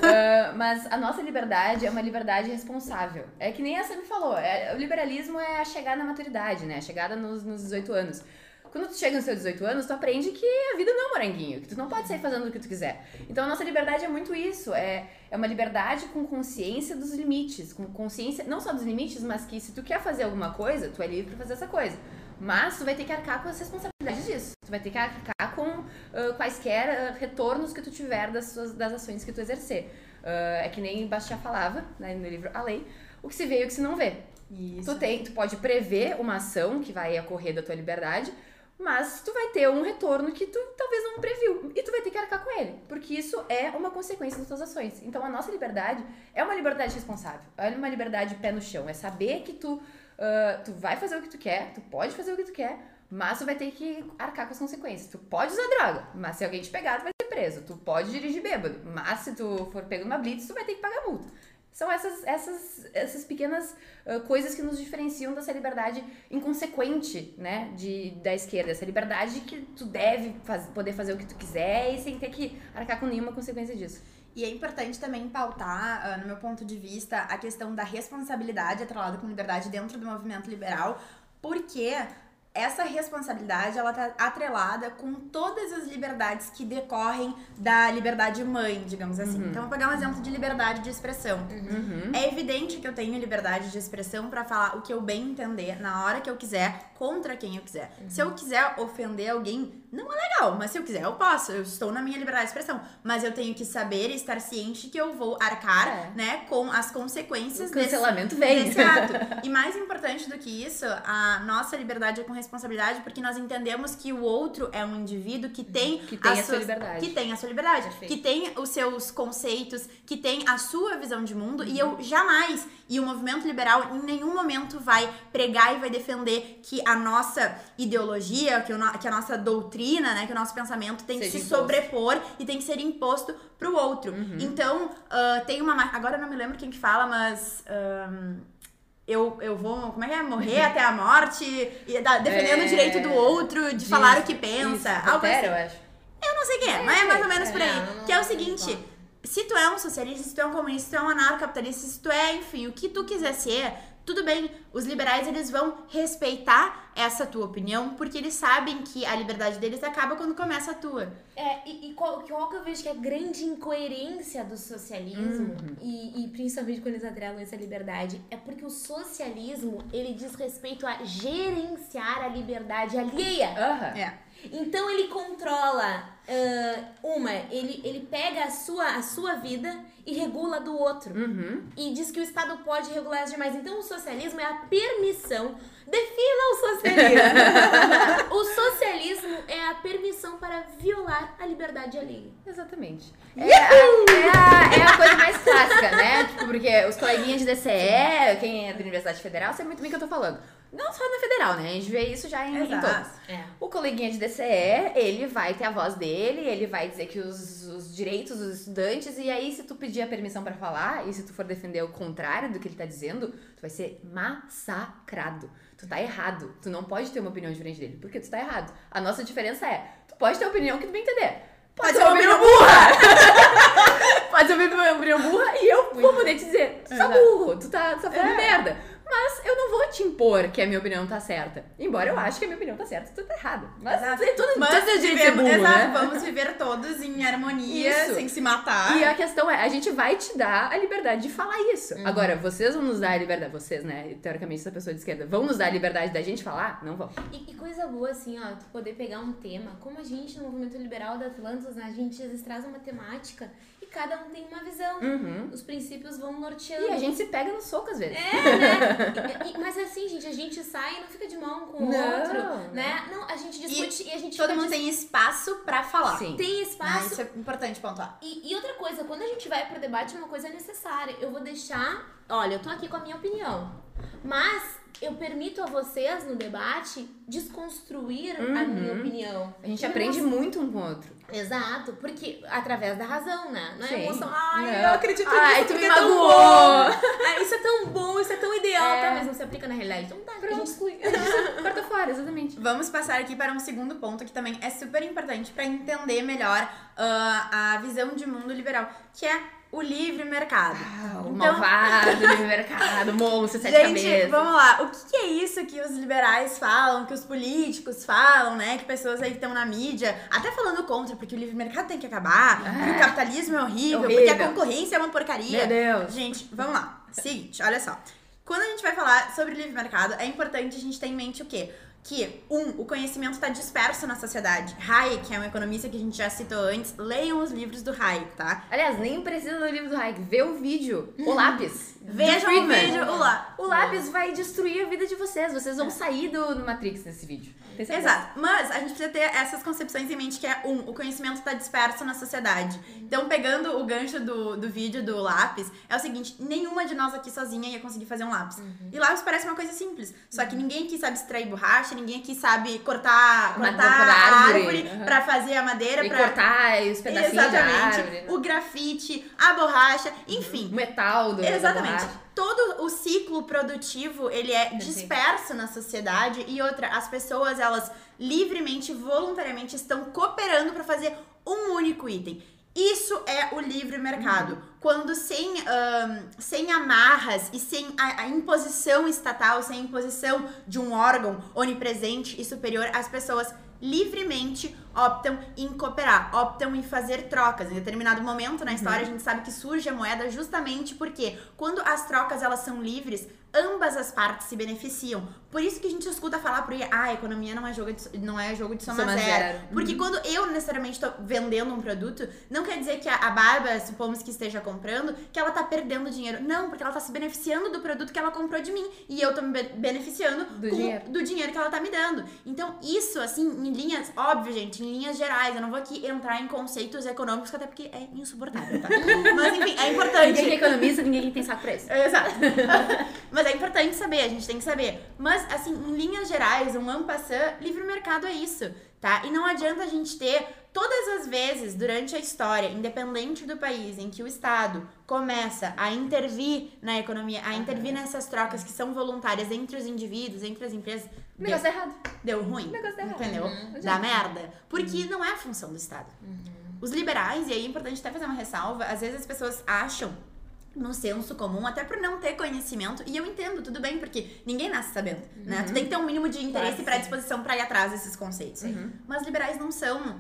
Ah, mas a nossa liberdade é uma liberdade responsável. É que nem a Sam falou, é- o liberalismo é a chegada na maturidade, né? A chegada nos, nos 18 anos. Quando tu chega nos seus 18 anos, tu aprende que a vida não é um moranguinho, que tu não pode sair fazendo o que tu quiser. Então a nossa liberdade é muito isso, é, é uma liberdade com consciência dos limites, com consciência não só dos limites, mas que se tu quer fazer alguma coisa, tu é livre pra fazer essa coisa. Mas tu vai ter que arcar com as responsabilidades disso. Tu vai ter que arcar com ah, quaisquer ah, retornos que tu tiver das, suas, das ações que tu exercer. Ah, é que nem Bastiat falava, né, no livro A Lei, o que se vê e o que se não vê. Isso. Tu, tem, tu pode prever uma ação que vai ocorrer da tua liberdade, Mas tu vai ter um retorno que tu talvez não previu. E tu vai ter que arcar com ele. Porque isso é uma consequência das tuas ações. Então a nossa liberdade é uma liberdade responsável. É uma liberdade pé no chão. É saber que tu, uh, tu vai fazer o que tu quer, tu pode fazer o que tu quer, mas tu vai ter que arcar com as consequências. Tu pode usar droga, mas se alguém te pegar, tu vai ser preso. Tu pode dirigir bêbado, mas se tu for pego numa blitz, tu vai ter que pagar multa. São essas, essas, essas pequenas uh, coisas que nos diferenciam dessa liberdade inconsequente, né, de, da esquerda. Essa liberdade que tu deve faz, poder fazer o que tu quiser e sem ter que arcar com nenhuma consequência disso. E é importante também pautar, uh, no meu ponto de vista, a questão da responsabilidade atrelada com liberdade dentro do movimento liberal, porque essa responsabilidade ela tá atrelada com todas as liberdades que decorrem da liberdade mãe, digamos assim. Uhum. Então, vou pegar um exemplo de liberdade de expressão. Uhum. É evidente que eu tenho liberdade de expressão para falar o que eu bem entender, na hora que eu quiser, contra quem eu quiser. Uhum. Se eu quiser ofender alguém, não é legal, mas se eu quiser, eu posso. Eu estou na minha liberdade de expressão. Mas eu tenho que saber e estar ciente que eu vou arcar, é. né, com as consequências o cancelamento desse, vem. desse ato. e mais importante do que isso, a nossa liberdade é com responsabilidade, porque nós entendemos que o outro é um indivíduo que tem, que tem a, suas, sua liberdade. Que tem a sua liberdade, Perfeito. que tem os seus conceitos, que tem a sua visão de mundo, uhum. e eu jamais, e o movimento liberal em nenhum momento vai pregar e vai defender que a nossa ideologia, que, o, que a nossa doutrina, né, que o nosso pensamento tem Seja que se imposto. sobrepor e tem que ser imposto pro outro. Uhum. Então, uh, tem uma. Agora eu não me lembro quem que fala, mas. Um, eu, eu vou, como é que é? Morrer até a morte, e defendendo é... o direito do outro, de falar o que pensa. Isso, algo assim. eu acho. Eu não sei quem é, mas é mais ou menos por aí. que é o seguinte: se tu é um socialista, se tu é um comunista, se tu é um anarcocapitalista, se tu é, enfim, o que tu quiser ser, tudo bem, os liberais eles vão respeitar essa tua opinião, porque eles sabem que a liberdade deles acaba quando começa a tua. É, e, e qual, qual que eu vejo que é a grande incoerência do socialismo, uhum. e, e principalmente quando eles atrelam essa liberdade, é porque o socialismo, ele diz respeito a gerenciar a liberdade alheia. Uhum. É. Então ele controla uh, uma, ele, ele pega a sua, a sua vida e regula do outro. Uhum. E diz que o Estado pode regular as demais. Então o socialismo é a permissão. Defina o socialismo. o socialismo é a permissão para violar a liberdade alheia. Exatamente. É a, é, a, é a coisa mais clássica, né? Tipo, porque os coleguinhas de DCE, quem é da Universidade Federal, sabe muito bem o que eu tô falando. Não só na federal, né? A gente vê isso já em, em todas. É. O coleguinha de DCE, ele vai ter a voz dele, ele vai dizer que os, os direitos dos estudantes, e aí se tu pedir a permissão para falar, e se tu for defender o contrário do que ele tá dizendo, tu vai ser massacrado. Tu tá errado. Tu não pode ter uma opinião diferente dele, porque tu tá errado. A nossa diferença é, tu pode ter opinião que tu bem entender. Pode, pode ser uma opinião burra! pode ser uma opinião burra e eu vou poder te dizer, tu tá burro, tu tá, tu tá falando é. merda. Mas eu não vou te impor que a minha opinião tá certa. Embora eu ache que a minha opinião tá certa, tu tá errado. Mas exato. tem tudo, Mas tudo vivemos, burro, exato, né? vamos viver todos em harmonia, isso. sem se matar. E a questão é, a gente vai te dar a liberdade de falar isso. Uhum. Agora, vocês vão nos dar a liberdade, vocês, né, teoricamente essa pessoa de esquerda, vão nos dar a liberdade da gente falar? Não vão. E, e coisa boa, assim, ó, tu poder pegar um tema, como a gente no movimento liberal da Atlantis, né, a gente às vezes traz uma temática cada um tem uma visão. Uhum. Os princípios vão norteando. E a gente se pega no soco às vezes. É, né? e, e, mas assim, gente, a gente sai e não fica de mão com o não, outro, não. né? Não, a gente discute e, e a gente Todo mundo tem espaço pra falar. Sim. Tem espaço. Ah, isso é importante pontuar. E, e outra coisa, quando a gente vai pro debate, uma coisa é necessária. Eu vou deixar. Olha, eu tô aqui com a minha opinião. Mas eu permito a vocês no debate desconstruir uhum. a minha opinião. A gente aprende muito um com o outro. Exato, porque através da razão, né? Não é emoção. Ai, não. eu acredito Ai, nisso. tu me é magoou. Ai, isso é tão bom, isso é tão ideal, é. tá? Mas não se aplica na realidade. Então tá, Pronto. a gente exclui. Corta fora, exatamente. Vamos passar aqui para um segundo ponto que também é super importante para entender melhor uh, a visão de mundo liberal, que é o livre mercado. Ah, o então... malvado livre mercado, monstro, sete Gente, cabeças. vamos lá. O que é isso que os liberais falam, que os políticos falam, né? Que pessoas aí que estão na mídia, até falando contra, porque o livre mercado tem que acabar, ah, o capitalismo é horrível, horrível, porque a concorrência é uma porcaria. Meu Deus. Gente, vamos lá. Seguinte, olha só. Quando a gente vai falar sobre livre mercado, é importante a gente ter em mente o quê? Que, um, o conhecimento está disperso na sociedade. Hayek, que é um economista que a gente já citou antes, leiam os livros do Hayek, tá? Aliás, nem precisa do livro do Hayek. Vê o vídeo, o lápis. do Vejam o vídeo lá. O lápis vai destruir a vida de vocês. Vocês vão sair do, do Matrix nesse vídeo. Exato. Mas a gente precisa ter essas concepções em mente, que é, um, o conhecimento está disperso na sociedade. Então, pegando o gancho do, do vídeo do lápis, é o seguinte, nenhuma de nós aqui sozinha ia conseguir fazer um lápis. E lápis parece uma coisa simples. Só que ninguém aqui sabe extrair borracha, ninguém aqui sabe cortar, cortar a árvore. árvore Aham. pra fazer a madeira, E pra... cortar os pedacinhos da Exatamente. árvore. né? O grafite, a borracha, enfim. O metal do Exatamente. Todo o ciclo produtivo, ele é disperso na sociedade e outra, as pessoas, elas livremente, voluntariamente estão cooperando para fazer um único item. Isso é o livre mercado. Quando sem, ahn, sem amarras e sem a, a imposição estatal, sem a imposição de um órgão onipresente e superior, as pessoas livremente optam em cooperar, optam em fazer trocas. Em determinado momento na história, a gente sabe que surge a moeda justamente porque quando as trocas elas são livres, ambas as partes se beneficiam. Por isso que a gente escuta falar por aí, ah, a economia não é jogo de, não é jogo de soma, Soma zero. zero. Porque quando eu necessariamente tô vendendo um produto, não quer dizer que a, a Bárbara, supomos que esteja comprando, que ela tá perdendo dinheiro. Não, porque ela tá se beneficiando do produto que ela comprou de mim. E eu tô me be- beneficiando Do com- dinheiro. do dinheiro que ela tá me dando. Então, isso, assim, em linhas, óbvio, gente, em linhas gerais, eu não vou aqui entrar em conceitos econômicos, até porque é insuportável, tá? Mas, enfim, é importante. Ninguém que economiza, ninguém tem saco pra isso. Exato. Mas é importante saber, a gente tem que saber. Mas, assim, em linhas gerais, um ampassant, livre mercado é isso, tá? E não adianta a gente ter todas as vezes durante a história, independente do país, em que o Estado começa a intervir na economia, a intervir nessas trocas que são voluntárias entre os indivíduos, entre as empresas, O negócio tá errado. deu ruim. O negócio dá errado. Entendeu? Uhum. Dá merda. Porque não é a função do Estado. Os liberais, e aí é importante até fazer uma ressalva, às vezes as pessoas acham no senso comum, até por não ter conhecimento, e eu entendo, tudo bem, porque ninguém nasce sabendo, né? Tu tem que ter um mínimo de interesse Claro, e predisposição pra ir atrás desses conceitos. Mas liberais não são,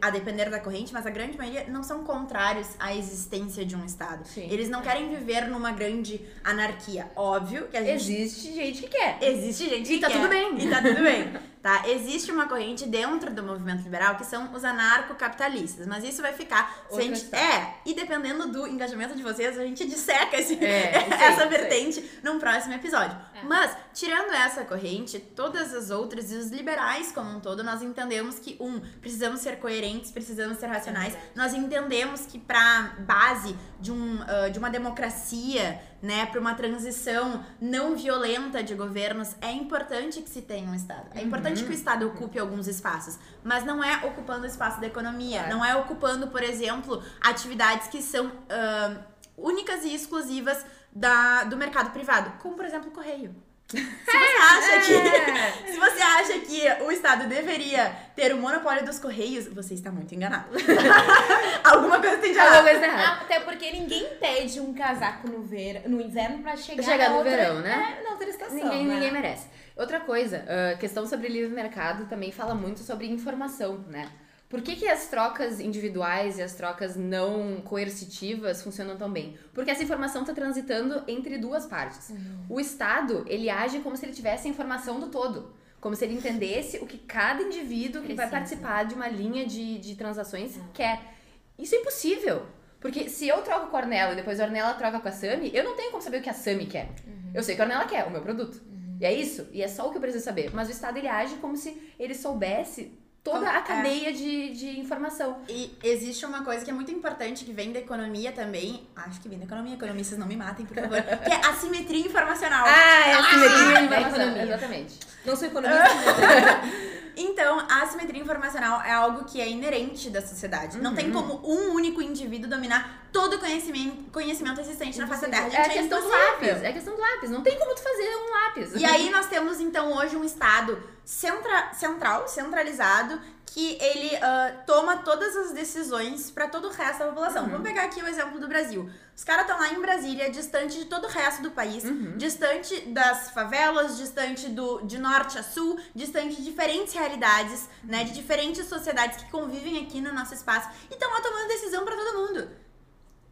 a depender da corrente, mas a grande maioria não são contrários à existência de um Estado. Sim. Eles não querem viver numa grande anarquia. Óbvio que a gente Existe gente que quer. Existe gente E que tá quer. tudo bem. E tá tudo bem. Tá? Existe uma corrente dentro do movimento liberal que são os anarcocapitalistas. Mas isso vai ficar. se a gente- história. é, e dependendo do engajamento de vocês, a gente disseca esse, É, essa vertente num próximo episódio. Mas, tirando essa corrente, todas as outras e os liberais como um todo, nós entendemos que, um, precisamos ser coerentes, precisamos ser racionais. Nós entendemos que pra base de, um, ah, de uma democracia, né, para uma transição não violenta de governos, é importante que se tenha um Estado. É importante que o Estado ocupe alguns espaços, mas não é ocupando o espaço da economia, Claro. não é ocupando, por exemplo, atividades que são ah, únicas e exclusivas da, do mercado privado, como, por exemplo, o correio. Se você acha que se você acha que o Estado deveria ter o monopólio dos correios, você está muito enganado. Alguma coisa tem de Alguma errado. coisa errada. Até porque ninguém pede um casaco no, ver... no inverno pra chegar, Chegar no outra... verão, né? É, na outra estação. Ninguém, né? ninguém merece. Outra coisa, a questão sobre livre mercado também fala muito sobre informação, né? Por que, que as trocas individuais e as trocas não coercitivas funcionam tão bem? Porque essa informação está transitando entre duas partes. O Estado, ele age como se ele tivesse a informação do todo. Como se ele entendesse o que cada indivíduo que vai Precisa. participar de uma linha de, de transações quer. Isso é impossível. Porque se eu troco com a Ornella e depois a Ornella troca com a Sami, eu não tenho como saber o que a Sami quer. Eu sei que a Ornella quer, o meu produto. E é isso. E é só o que eu preciso saber. Mas o Estado, ele age como se ele soubesse toda a é. cadeia de, de informação. E existe uma coisa que é muito importante que vem da economia também. Acho que vem da economia, economistas não me matem, por favor. que é a simetria informacional. Ah, é a simetria sim, de da informação. economia. Exatamente. Não sou economista, mas Então, a assimetria informacional é algo que é inerente da sociedade. Não Uhum. tem como um único indivíduo dominar todo o conhecimento, conhecimento existente na face da Terra. Gente, É a é questão do lápis. É a questão do lápis. Não tem como tu fazer um lápis. E aí nós temos então hoje um estado centra, central, centralizado, que ele ah, toma todas as decisões para todo o resto da população. Vamos pegar aqui o exemplo do Brasil. Os caras estão lá em Brasília, distante de todo o resto do país, distante das favelas, distante do de norte a sul, distante de diferentes realidades, né, de diferentes sociedades que convivem aqui no nosso espaço e estão lá tomando decisão para todo mundo.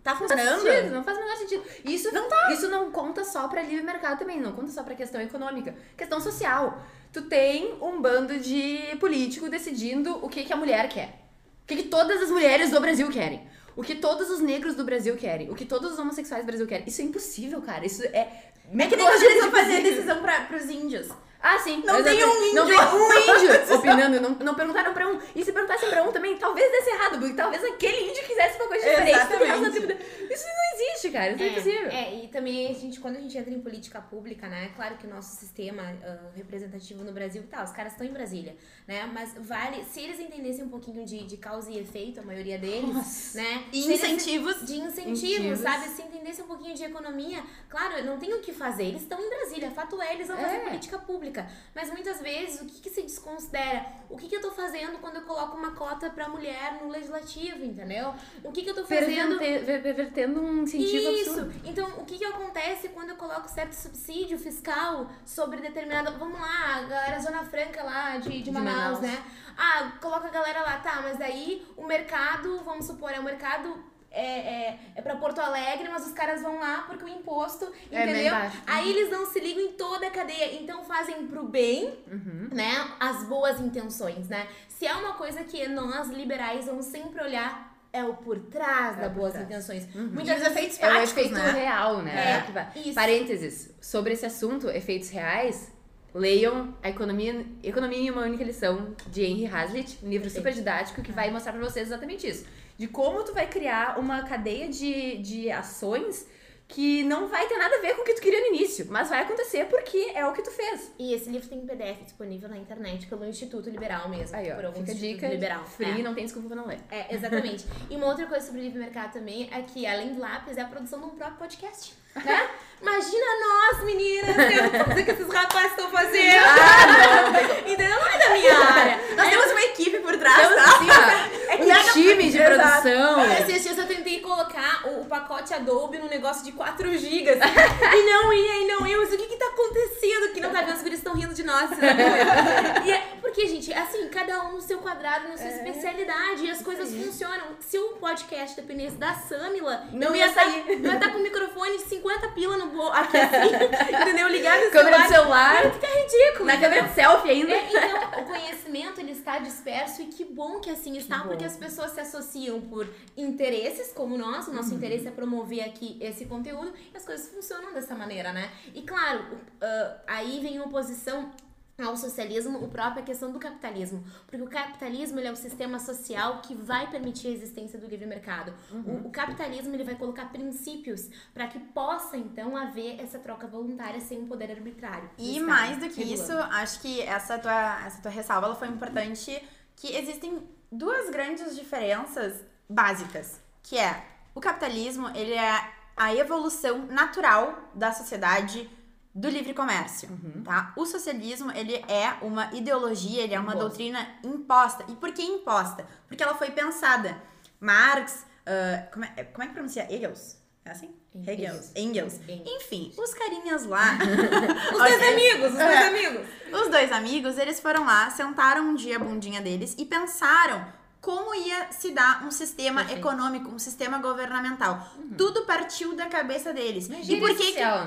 Tá Não faz funcionando? sentido, não faz o menor sentido. Isso não, isso não conta só pra livre mercado também, não conta só pra questão econômica, questão social. Tu tem um bando de político decidindo o que, que a mulher quer. O que, que todas as mulheres do Brasil querem. O que todos os negros do Brasil querem. O que todos os homossexuais do Brasil querem. Isso é impossível, cara. Isso é. É que nem quando eles vão fazer decisão pra, pros índios. Ah, sim. Não tem um índio. Não tem um índio opinando. Não, não perguntaram pra um. E se perguntassem pra um também, talvez desse errado, porque talvez aquele índio quisesse uma coisa diferente. Exatamente. tribo dele. Isso não existe, cara. Isso é, impossível. É, e também a gente, quando a gente entra em política pública, né? Claro que o nosso sistema ah, representativo no Brasil tá, os caras estão em Brasília, né? Mas vale, se eles entendessem um pouquinho de, de causa e efeito, a maioria deles, Nossa. né? E se eles- incentivos. de incentivos, Incentivos. sabe? Se entendesse um pouquinho de economia, claro, não tem o que fazer. Eles estão em Brasília, fato é, eles vão fazer É. política pública. Mas muitas vezes, o que, que se desconsidera? O que, que eu tô fazendo quando eu coloco uma cota pra mulher no legislativo, entendeu? O que, que eu tô fazendo. Perverte- ver- Pervertendo um incentivo Isso. absurdo. Então, o que, que acontece quando eu coloco certo subsídio fiscal sobre determinado. Vamos lá, a galera Zona Franca lá de, de, De Manaus, Manaus. né? Ah, coloca a galera lá, tá, mas daí o mercado, vamos supor, é o mercado. É, é, é pra Porto Alegre, mas os caras vão lá porque o imposto, É entendeu? baixo. Aí eles não se ligam em toda a cadeia. Então fazem pro bem, Uhum. né? As boas intenções, né? Se é uma coisa que nós, liberais, vamos sempre olhar, é o por trás É das por boas trás. intenções. E Muitas vezes efeitos É o práticos, efeito né? real, né? É, É. Parênteses. Sobre esse assunto, efeitos reais, leiam a Economia, Economia em uma única lição de Henry Hazlitt, um livro super didático que vai mostrar pra vocês exatamente isso. De como tu vai criar uma cadeia de, de ações que não vai ter nada a ver com o que tu queria no início, mas vai acontecer porque é o que tu fez. E esse livro tem em PDF disponível na internet pelo Instituto Liberal mesmo. Aí, por ó, algum fica a Instituto dica, Liberal. free, É. não tem desculpa pra não ler. É, exatamente. e uma outra coisa sobre o livre mercado também é que, além do lápis, é a produção de um próprio podcast. Né? Imagina nós, meninas, fazer o que esses rapazes estão fazendo. Entendeu? Não é da minha área. Nós temos uma equipe por trás, Então, tá? assim, ó, um time de produção. Esses dias eu tentei colocar o, o pacote Adobe no negócio de 4 gigas. e não ia, e não ia. Mas o que que tá acontecendo? Que não tá vendo, os guris estão rindo de nós. e é, porque, gente, assim, cada um no seu quadrado, na sua especialidade. E as coisas funcionam. Se o podcast dependesse da Samila, Não eu ia estar sair. não ia estar com um microfone de 50 pila no bo aqui assim, entendeu? Ligado no Câmera do celular. celular, Ia ficar ridículo. na câmera de selfie ainda. É, então, o conhecimento ele está disperso e que bom que assim está, bom. porque as pessoas se associam por interesses como nós, o nosso interesse é promover aqui esse conteúdo e as coisas funcionam dessa maneira, né? E claro, ah, aí vem uma oposição ao socialismo, o próprio a questão do capitalismo. Porque o capitalismo ele é o sistema social que vai permitir a existência do livre mercado. O, o capitalismo ele vai colocar princípios para que possa então haver essa troca voluntária sem um poder arbitrário. E mais do que regulando. isso, acho que essa tua, essa tua ressalva ela foi importante que existem duas grandes diferenças básicas, que é o capitalismo, ele é a evolução natural da sociedade do livre comércio, tá? O socialismo, ele é uma ideologia, ele é uma Imposta. doutrina imposta. E por que imposta? Porque ela foi pensada. Marx, ah, como, é, como é que pronuncia? Engels? É assim? Hegels. Engels. Engels. Enfim, os carinhas lá. Os dois amigos, os dois É. amigos. Os dois amigos, eles foram lá, sentaram um dia a bundinha deles e pensaram como ia se dar um sistema Perfeito. econômico, um sistema governamental. Tudo partiu da cabeça deles. E Engenharia por que, que social,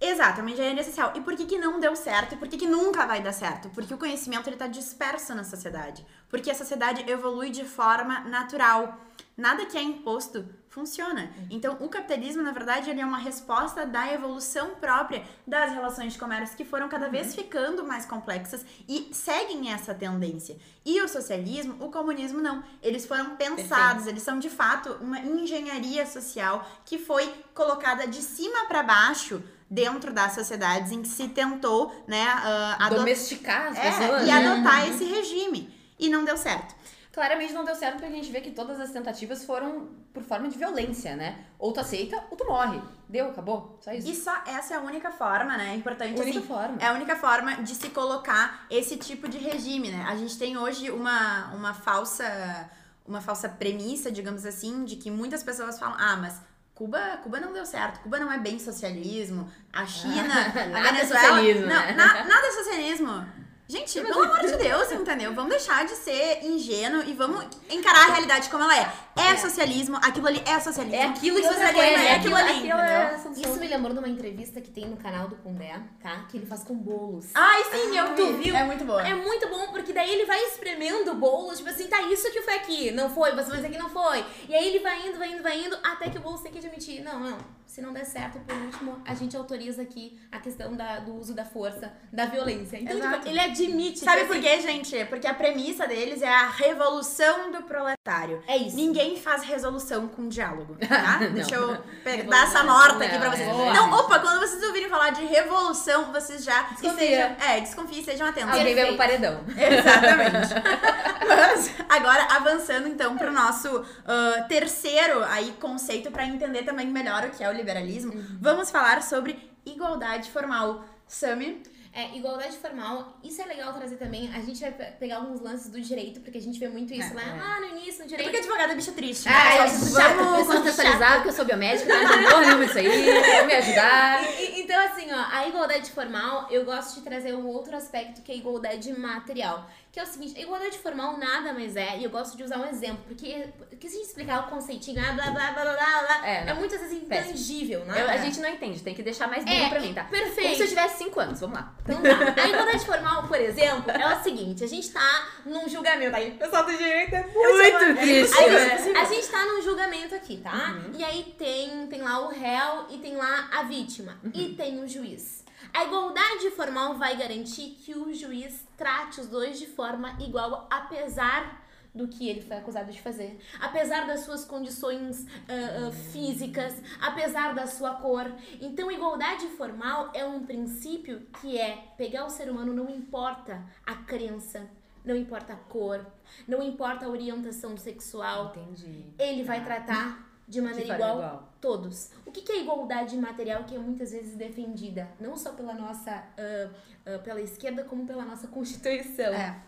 Exato, é uma engenharia social. E por que, que não deu certo? E por que, que nunca vai dar certo? Porque o conhecimento ele tá disperso na sociedade. Porque a sociedade evolui de forma natural. Nada que é imposto funciona. Então, o capitalismo, na verdade, ele é uma resposta da evolução própria das relações de comércio que foram cada vez ficando mais complexas e seguem essa tendência. E o socialismo, o comunismo não. Eles foram pensados, eles são de fato uma engenharia social que foi colocada de cima para baixo dentro das sociedades em que se tentou, né, ah, ado- Domesticar as é, pessoas. e né? adotar esse regime. E não deu certo. Claramente não deu certo porque a gente vê que todas as tentativas foram por forma de violência, né? Ou tu aceita ou tu morre. Deu, acabou. Só isso. E só essa é a única forma, né? É importante Única assim, forma. É a única forma de se colocar esse tipo de regime, né? A gente tem hoje uma, uma falsa uma falsa premissa, digamos assim, de que muitas pessoas falam: "Ah, mas Cuba, Cuba não deu certo. Cuba não é bem socialismo. A China, a Nada é Venezuela, socialismo, não, né? na- nada é socialismo. Gente, pelo amor de Deus, entendeu? Vamos deixar de ser ingênuo e vamos encarar a realidade como ela é. É, socialismo, aquilo ali é socialismo. É aquilo que coisa, quer, é aquilo ali, aquilo é. Isso me lembrou de uma entrevista que tem no canal do Pondé, tá? Que ele faz com bolos. Ai, sim, eu Tu vi. viu? É muito boa. É muito bom, porque daí ele vai espremendo o bolo, tipo assim, tá, isso que foi aqui, não foi, você vai dizer que não foi. E aí ele vai indo, vai indo, vai indo, até que o bolo tem que admitir, não, não, se não der certo, por último, a gente autoriza aqui a questão da- do uso da força, da violência. Então, tipo, ele admite. Sabe por assim, quê, gente? Porque a premissa deles é a revolução do proletário. É isso. Ninguém faz resolução com diálogo, tá? Deixa eu pe- Revolução. dar essa nota aqui pra Não, vocês. é. Então, opa, quando vocês ouvirem falar de revolução, vocês já Desconfia. estejam, é, desconfiem, estejam atentos. Alguém vai Perfeito. pro paredão. Exatamente. Mas, agora, avançando então pro nosso ah, terceiro aí conceito para entender também melhor o que é o liberalismo, vamos falar sobre igualdade formal. Sami, É, igualdade formal, isso é legal trazer também. A gente vai pe- pegar alguns lances do direito, porque a gente vê muito isso É, lá, é. ah, no início, no é direito. porque advogada é bicha triste. Ah, né? é, chato, vamos contextualizar, porque eu sou biomédica, não entendo nenhuma disso aí, me ajudar. E- e- então, assim, ó, a igualdade formal, eu gosto de trazer um outro aspecto que é a igualdade material. Que é o seguinte, a igualdade formal nada mais é, e eu gosto de usar um exemplo, porque, porque se a gente explicar o conceitinho, ah, blá, blá, blá, blá, blá, blá, É, é, muitas vezes intangível, né? Eu- a gente não entende, tem que deixar mais bem É, pra mim, tá? perfeito. Como se eu tivesse 5 anos, vamos lá. Então tá. A igualdade formal, por exemplo, é o seguinte: a gente tá num julgamento. Aí, o pessoal do direito é muito, triste, A né? gente, a gente tá num julgamento aqui, tá? E aí tem, tem lá o réu e tem lá a vítima. E tem o juiz. A igualdade formal vai garantir que o juiz trate os dois de forma igual, apesar do que ele foi acusado de fazer, apesar das suas condições ah, ah, físicas, apesar da sua cor. Então, igualdade formal é um princípio que é pegar o ser humano, não importa a crença, não importa a cor, não importa a orientação sexual, Entendi. ele vai tratar de maneira igual, igual. todos. O que que é igualdade material que é muitas vezes defendida, não só pela nossa, ah, ah, pela esquerda, como pela nossa Constituição? É.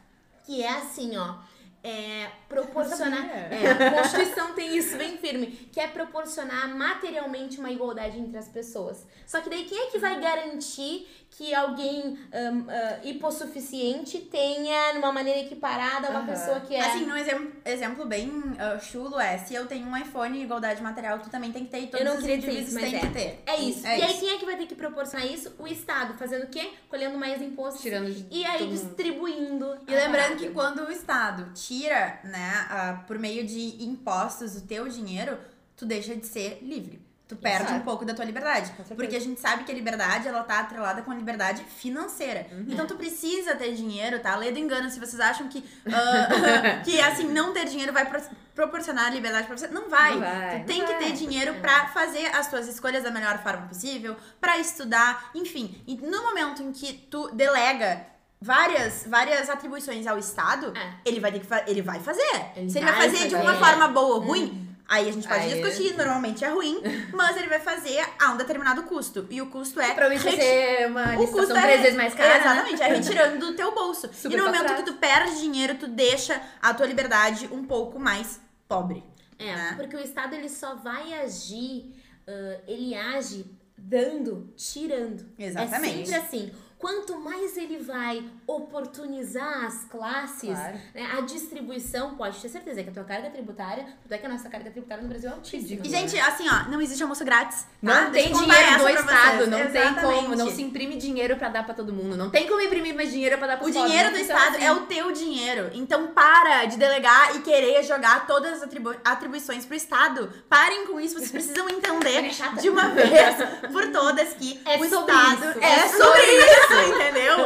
Que é assim, ó. É proporcionar. sabia. É, a Constituição tem isso bem firme. Que é proporcionar materialmente uma igualdade entre as pessoas. Só que daí quem é que vai garantir que alguém hum, ah, hipossuficiente tenha, numa maneira equiparada, uma Aham. pessoa que é. Assim, um exemplo, exemplo bem ah, chulo é, se eu tenho um iPhone e igualdade material, tu também tem que ter e todos Eu não os indivíduos isso, mas têm é. que ter. É isso. É e aí isso. quem é que vai ter que proporcionar isso? O Estado. Fazendo o quê? Colhendo mais impostos. Tirando de E aí distribuindo. E lembrando que quando o Estado tira, né, ah, por meio de impostos o teu dinheiro, tu deixa de ser livre. Tu perde Exato. um pouco da tua liberdade. Porque a gente sabe que a liberdade, ela tá atrelada com a liberdade financeira. Uhum. Então tu precisa ter dinheiro, tá? Lê do engano, se vocês acham que, ah, que assim, não ter dinheiro vai pro- proporcionar liberdade pra você. Não vai. Não vai, tu tem que vai. ter dinheiro pra fazer as tuas escolhas da melhor forma possível, pra estudar, enfim. E no momento em que tu delega várias, várias atribuições ao Estado, É. ele vai ter que ele vai fazer. Ele Se ele vai vai fazer de fazer. uma forma boa ou ruim, aí a gente pode Aí- discutir, normalmente é ruim, mas ele vai fazer a um determinado custo. E o custo é vai reti- ser uma o custo é três vezes mais cara, né? Exatamente, é retirando do teu bolso. Super e no momento que tu perde dinheiro, tu deixa a tua liberdade um pouco mais pobre. É, né? porque o Estado ele só vai agir, ah, ele age dando, tirando. Exatamente. É sempre assim. Quanto mais ele vai oportunizar as classes, Claro. né, a distribuição, pode ter certeza que a tua carga tributária, tudo é que a nossa carga tributária no Brasil é altíssima. E, gente, assim, ó, não existe almoço grátis. tá? Não Deixa tem dinheiro do Estado, não tem como, não Exatamente. se imprime dinheiro pra dar pra todo mundo, não tem como imprimir mais dinheiro pra dar pro O dinheiro do Estado é o teu dinheiro. Então para de delegar e querer jogar todas as atribu- atribuições pro Estado. Parem com isso, vocês precisam entender É de uma vez por todas que É o Estado isso. é, É sobre isso, entendeu?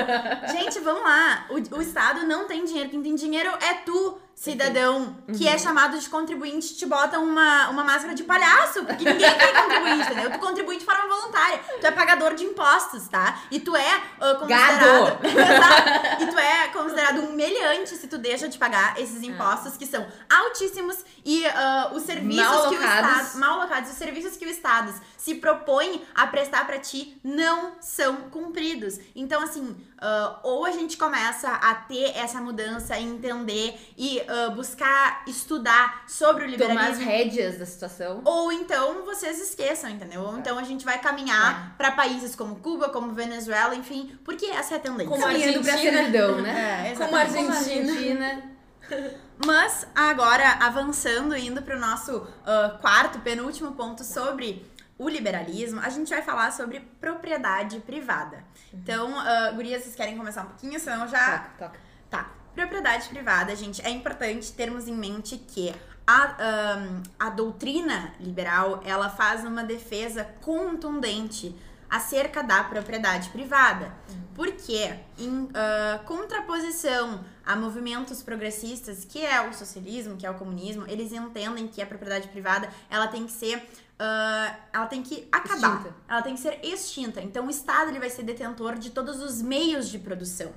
Gente, vamos lá. O, o Estado não tem dinheiro. Quem tem dinheiro é tu, cidadão, que é chamado de contribuinte, te bota uma, uma máscara de palhaço, porque ninguém tem contribuinte, entendeu? Tu contribui de forma voluntária. Tu é pagador de impostos, tá? E tu é ah, considerado. E tu é considerado um meliante se tu deixa de pagar esses impostos que são altíssimos e ah, os serviços Mal que o alocados. Estado. Mal alocados. Os serviços que o Estado se propõe a prestar pra ti não são cumpridos. Então, assim, ah, ou a gente começa a ter essa mudança e entender e ah, buscar estudar sobre o Tomar as liberalismo. rédeas da situação. Ou então vocês esqueçam, entendeu? Ou então a gente vai caminhar pra países como Cuba, como Venezuela, enfim, porque essa é a tendência. Como pra Argentina. servidão, né? É, Como a Argentina. Argentina. Mas agora, avançando, indo pro nosso ah, quarto, penúltimo ponto sobre o liberalismo, a gente vai falar sobre propriedade privada. Então, ah, gurias, vocês querem começar um pouquinho? Senão já Toca, toca. Tá. Propriedade privada, gente, é importante termos em mente que a, ahn, a doutrina liberal, ela faz uma defesa contundente acerca da propriedade privada. Porque, em ah, contraposição a movimentos progressistas, que é o socialismo, que é o comunismo, eles entendem que a propriedade privada, ela tem que ser... ah, ela tem que acabar. Extinta. Ela tem que ser extinta. Então, o Estado ele vai ser detentor de todos os meios de produção.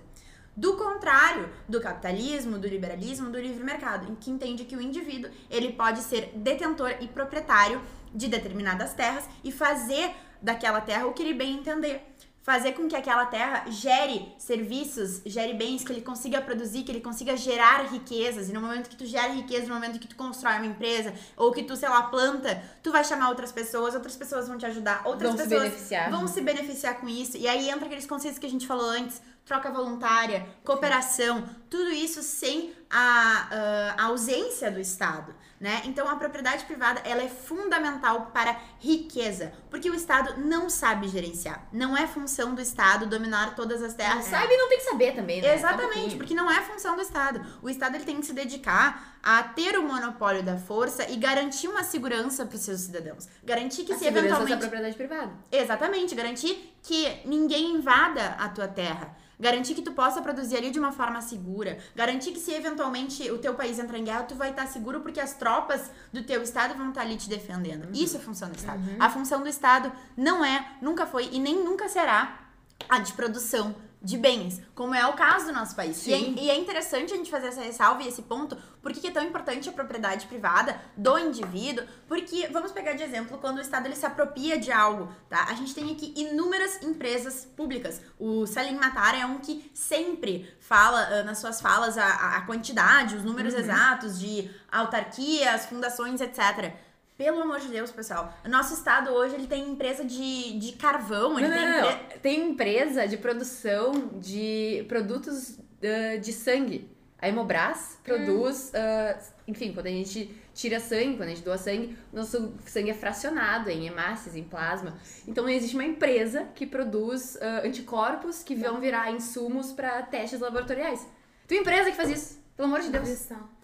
Do contrário do capitalismo, do liberalismo, do livre mercado, em que entende que o indivíduo ele pode ser detentor e proprietário de determinadas terras e fazer daquela terra o que ele bem entender. Fazer com que aquela terra gere serviços, gere bens, que ele consiga produzir, que ele consiga gerar riquezas. E no momento que tu gera riqueza, no momento que tu constrói uma empresa, ou que tu, sei lá, planta, tu vai chamar outras pessoas, outras pessoas vão te ajudar, outras Vão se pessoas beneficiar. vão se beneficiar com isso. E aí entra aqueles conceitos que a gente falou antes: troca voluntária, cooperação, tudo isso sem a, ah, a ausência do Estado. Né? Então a propriedade privada ela é fundamental para riqueza, porque o Estado não sabe gerenciar. Não é função do Estado dominar todas as terras. Sabe e não tem que saber também, né? Exatamente, porque não é função do Estado. O Estado ele tem que se dedicar a ter o monopólio da força e garantir uma segurança para os seus cidadãos. Garantir que A se segurança da eventualmente propriedade privada. Exatamente, garantir que ninguém invada a tua terra. Garantir que tu possa produzir ali de uma forma segura. Garantir que se eventualmente o teu país entrar em guerra, tu vai estar seguro porque as tropas do teu estado vão estar ali te defendendo. Isso é função do Estado. A função do Estado não é, nunca foi e nem nunca será a de produção de bens, como é o caso do nosso país. E é, Sim. e é interessante a gente fazer essa ressalva e esse ponto, porque que é tão importante a propriedade privada do indivíduo, porque, vamos pegar de exemplo, quando o Estado ele se apropria de algo, tá? A gente tem aqui inúmeras empresas públicas. O Salim Matar é um que sempre fala ah, nas suas falas a, a quantidade, os números exatos de autarquias, fundações, etc., pelo amor de Deus, pessoal. O nosso estado hoje ele tem empresa de, de carvão, ele Não, tem não, empre- Tem empresa de produção de produtos ah, de sangue. A Hemobras produz, ah, enfim, quando a gente tira sangue, quando a gente doa sangue, nosso sangue é fracionado em hemácias, em plasma. Então existe uma empresa que produz ah, anticorpos que vão virar insumos para testes laboratoriais. Tem empresa que faz isso, pelo amor de Deus.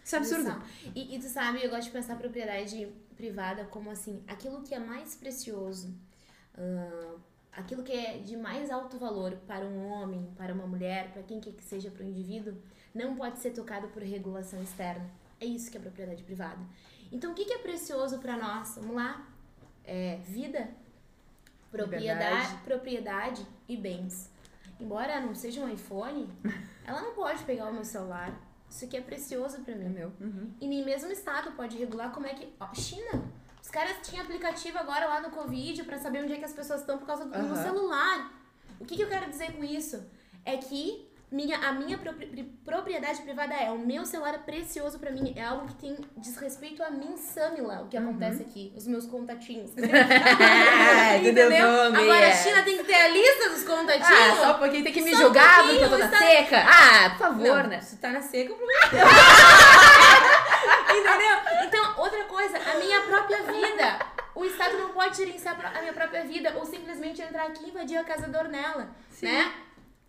Isso é absurdo. E, e tu sabe, eu gosto de pensar a propriedade privada como assim, aquilo que é mais precioso, ah, aquilo que é de mais alto valor para um homem, para uma mulher, para quem quer que seja para o indivíduo, não pode ser tocado por regulação externa. É isso que é propriedade privada. Então, o que, que é precioso para nós? Vamos lá. É vida, propriedade, propriedade e bens. Embora não seja um iPhone, ela não pode pegar o meu celular. Isso aqui é precioso para É mim. meu. Uhum. E nem mesmo o Estado pode regular como é que. Ó, China! Os caras tinham aplicativo agora lá no Covid pra saber onde é que as pessoas estão por causa do Aham. celular. O que, que eu quero dizer com isso? É que minha, a minha propri- pri- propriedade privada é o meu celular é precioso pra mim. É algo que tem diz respeito a mim, Samila, o que acontece aqui. Os meus contatinhos. Entendeu? Agora a China tem que ter a lista dos contatinhos. Ah, só pouquinho tem que me Só julgar porque eu tô na está- seca. Ah, por favor, Não, né? Se tá na seca, o problema é. Entendeu? Então, outra coisa, a minha própria vida. O Estado não pode gerenciar a minha própria vida ou simplesmente entrar aqui e invadir a casa da Ornella, Sim. né?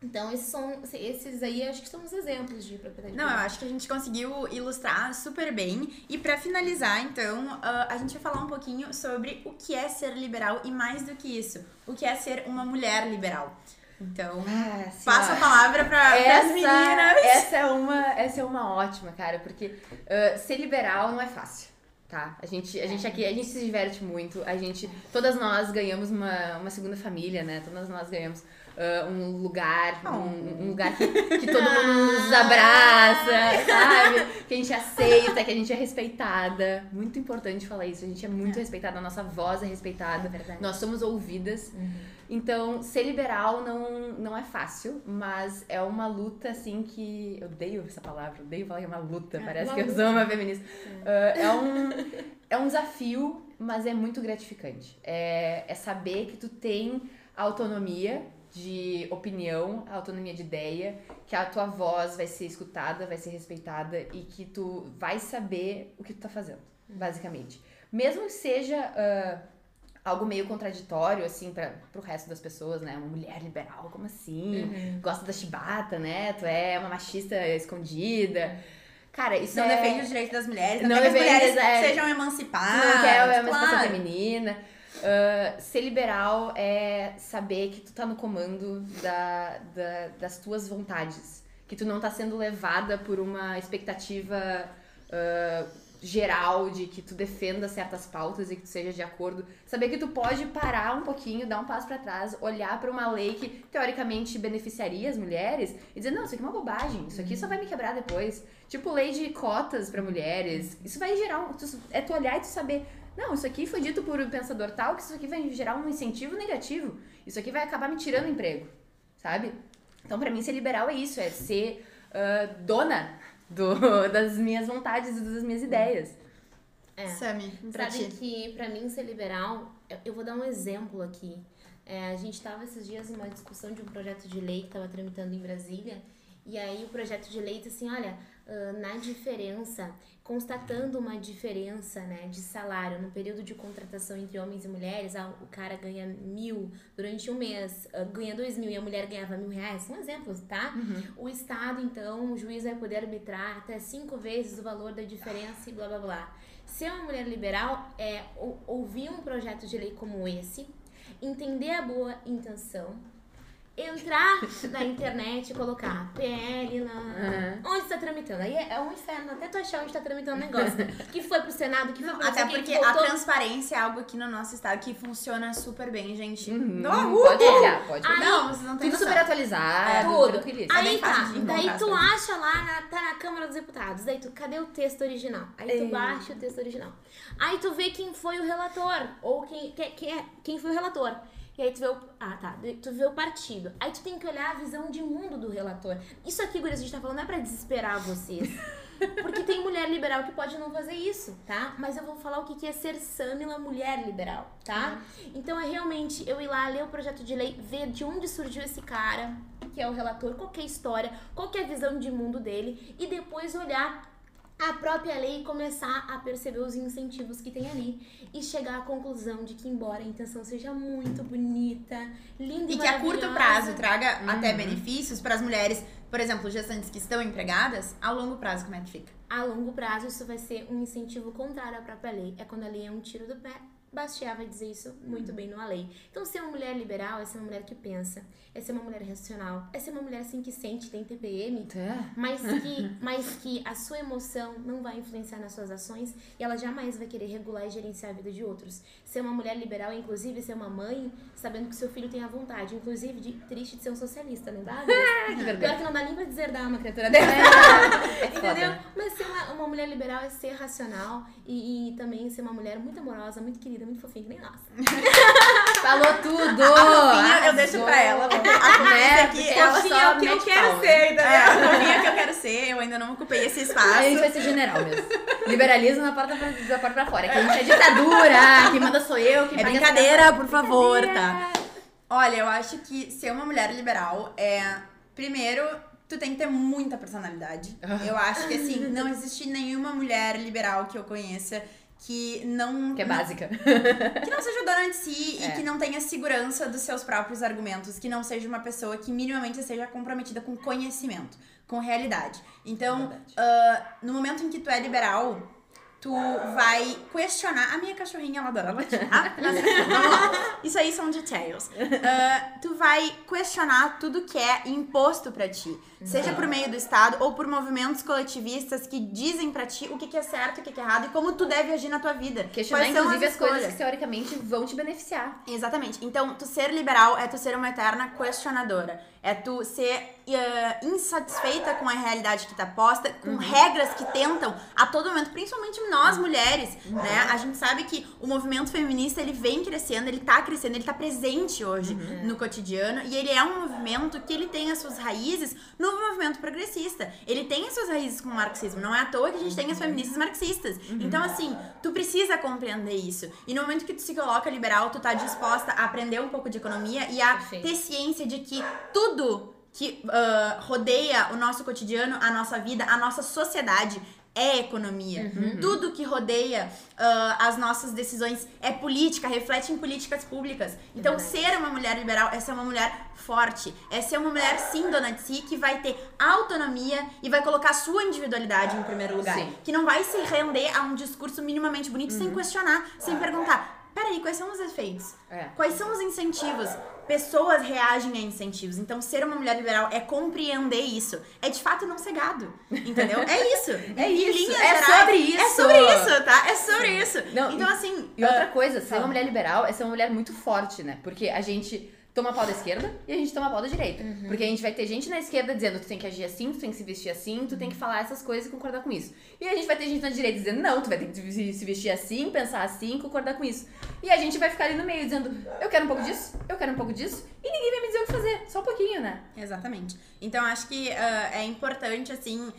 Então, esses são esses aí acho que são os exemplos de propriedade Não, eu acho que a gente conseguiu ilustrar super bem. E pra finalizar, então, ah, a gente vai falar um pouquinho sobre o que é ser liberal e mais do que isso, o que é ser uma mulher liberal. Então, Ah, ó. a palavra pra, pras meninas. essa é uma, essa é uma ótima, cara, porque ah, ser liberal não é fácil, tá? A gente, a gente aqui, a gente se diverte muito, a gente, todas nós ganhamos uma, uma segunda família, né? Todas nós ganhamos ah, um lugar, Oh. um, um lugar que, que todo mundo nos abraça, sabe? Que a gente aceita, que a gente é respeitada. Muito importante falar isso. A gente é muito É. respeitada, a nossa voz é respeitada. É verdade. Nós somos ouvidas. Então, ser liberal não, não é fácil, mas é uma luta, assim, que... Eu odeio essa palavra, odeio falar que é uma luta, parece uma que eu luta. sou uma feminista. Ah, é, um, é um desafio, mas é muito gratificante. É, é saber que tu tem autonomia de opinião, autonomia de ideia, que a tua voz vai ser escutada, vai ser respeitada e que tu vai saber o que tu tá fazendo, basicamente. Mesmo que seja ah, algo meio contraditório, assim, para pro resto das pessoas, né? Uma mulher liberal, como assim? Gosta da chibata, né? Tu é uma machista escondida. Cara, isso Não é... defende os direitos das mulheres, não, Não que as defende, mulheres é. sejam emancipadas. não quer a emancipação claro. feminina. Ah, ser liberal é saber que tu tá no comando da, da- das tuas vontades. Que tu não tá sendo levada por uma expectativa ah, geral de que tu defenda certas pautas e que tu seja de acordo. Saber que tu pode parar um pouquinho, dar um passo pra trás, olhar pra uma lei que teoricamente beneficiaria as mulheres e dizer: não, isso aqui é uma bobagem, isso aqui só vai me quebrar depois. Tipo, lei de cotas pra mulheres. Isso vai gerar. Um, é tu olhar e tu saber. Não, isso aqui foi dito por um pensador tal, que isso aqui vai gerar um incentivo negativo. Isso aqui vai acabar me tirando emprego, sabe? Então, pra mim, ser liberal é isso, é ser ah, dona do- das minhas vontades e das minhas ideias. É. Sami, pra Sabe ti. que pra mim ser liberal, eu- eu vou dar um exemplo aqui. É, a gente tava esses dias numa discussão de um projeto de lei que tava tramitando em Brasília. E aí o projeto de lei diz assim, olha, na diferença, constatando uma diferença né, de salário no período de contratação entre homens e mulheres, ah, o cara ganha mil durante um mês, ah, ganha dois mil e a mulher ganhava mil reais, são exemplos, tá? O Estado, então, o juiz vai poder arbitrar até cinco vezes o valor da diferença e blá blá blá. Ser uma mulher liberal é ou- ouvir um projeto de lei como esse, entender a boa intenção, entrar na internet e colocar PL na. Uhum. Onde está tramitando? Aí é, é um inferno, até tu achar onde está tramitando o negócio. que foi pro Senado, que foi pro Até porque que a transparência é algo aqui no nosso estado que funciona super bem, gente. Uhum. Não, pode uhul! olhar, pode olhar. Não, vocês não têm Tudo noção. super atualizado, É, Tudo. tranquilíssimo. É Aí tá, daí tu coisas. acha lá, na, tá na Câmara dos Deputados, daí tu, cadê o texto original? Aí tu Ei. baixa o texto original. Aí tu vê quem foi o relator, ou quem, quem, quem, é, quem foi o relator. E aí tu vê o. Ah, tá. Tu vê o partido. Aí tu tem que olhar a visão de mundo do relator. Isso aqui, Gurias, a gente tá falando não é pra desesperar vocês. Porque tem mulher liberal que pode não fazer isso, tá? Mas eu vou falar o que é ser Samila mulher liberal, tá? Então é realmente eu ir lá ler o projeto de lei, ver de onde surgiu esse cara, que é o relator, qual que é a história, qual que é a visão de mundo dele, e depois olhar a própria lei e começar a perceber os incentivos que tem ali e chegar à conclusão de que embora a intenção seja muito bonita, linda e, E que a curto prazo traga Uhum. até benefícios para as mulheres, por exemplo, gestantes que estão empregadas, a longo prazo, como é que fica? a longo prazo isso vai ser um incentivo contrário à própria lei. É quando a lei é um tiro do pé. Bastiat vai dizer isso muito bem numa lei. Então, ser uma mulher liberal é ser uma mulher que pensa, é ser uma mulher racional, é ser uma mulher assim que sente, tem TPM, É. mas que, mas que a sua emoção não vai influenciar nas suas ações e ela jamais vai querer regular e gerenciar a vida de outros. Ser uma mulher liberal é, inclusive, ser uma mãe sabendo que seu filho tem a vontade, inclusive, de triste de ser um socialista, não dá? que Pior que não dá nem pra deserdar uma criatura dessa. É foda. Entendeu? Mas ser uma, uma mulher liberal é ser racional e, e também ser uma mulher muito amorosa, muito querida, muito fofinha, que nem nós. Falou tudo! A fofinha eu deixo pra ela. A aqui, Porque ela só só que eu quero palma. ser, entendeu? A fofinha que eu quero ser, eu ainda não ocupei esse espaço. A gente vai ser general mesmo. Liberalismo na porta pra, da porta pra fora. Que a gente é ditadura, quem manda sou eu, quem É brincadeira, por favor, Brincadeira. tá? Olha, eu acho que ser uma mulher liberal é. Primeiro, tu tem que ter muita personalidade. Eu acho que, assim, não existe nenhuma mulher liberal que eu conheça que não. Que é básica. Que não seja dona de si É. e que não tenha segurança dos seus próprios argumentos, que não seja uma pessoa que minimamente esteja comprometida com conhecimento, com realidade. Então, Verdade. ah, no momento em que tu é liberal, tu vai questionar. A minha cachorrinha, ela adora latir, tá? Isso aí são details. Ah, tu vai questionar tudo que é imposto pra ti. Seja por meio do Estado ou por movimentos coletivistas que dizem pra ti o que, que é certo, o que, que é errado e como tu deve agir na tua vida. Questionar, Quais são inclusive, as, coisas que teoricamente vão te beneficiar. Exatamente. Então, tu ser liberal é tu ser uma eterna questionadora. É tu ser eh, insatisfeita com a realidade que tá posta, com regras que tentam a todo momento, principalmente nós mulheres, né? A gente sabe que o movimento feminista, ele vem crescendo, ele tá crescendo, ele tá presente hoje no cotidiano e ele é um movimento que ele tem as suas raízes no movimento progressista. Ele tem as suas raízes com o marxismo. Não é à toa que a gente tem as feministas marxistas. Então, assim, tu precisa compreender isso. E no momento que tu se coloca liberal, tu tá disposta a aprender um pouco de economia e a Perfeito. ter ciência de que tudo que ah, rodeia o nosso cotidiano, a nossa vida, a nossa sociedade é economia. Tudo que rodeia ah, as nossas decisões é política, reflete em políticas públicas. Então, ser uma mulher liberal é ser uma mulher forte, é ser uma mulher sim dona de si, que vai ter autonomia e vai colocar a sua individualidade em primeiro lugar. Sim. Que não vai se render a um discurso minimamente bonito sem questionar, sem perguntar. Peraí, quais são os efeitos? É. Quais são os incentivos? Pessoas reagem a incentivos. Então, ser uma mulher liberal é compreender isso. É de fato não ser gado. Entendeu? É isso. É isso. É gerais, sobre isso. É sobre isso, tá? É sobre isso. Não, então, assim. E outra ah, coisa, ser uma mulher liberal é ser uma mulher muito forte, né? Porque a gente toma pau da esquerda e a gente toma pau da direita. Uhum. Porque a gente vai ter gente na esquerda dizendo tu tem que agir assim, tu tem que se vestir assim, tu tem que falar essas coisas e concordar com isso. E a gente vai ter gente na direita dizendo não, tu vai ter que se vestir assim, pensar assim, concordar com isso. E a gente vai ficar ali no meio dizendo eu quero um pouco disso, eu quero um pouco disso, e ninguém vai me dizer o que fazer, só um pouquinho, né? Exatamente. Então, acho que ah, é importante, assim,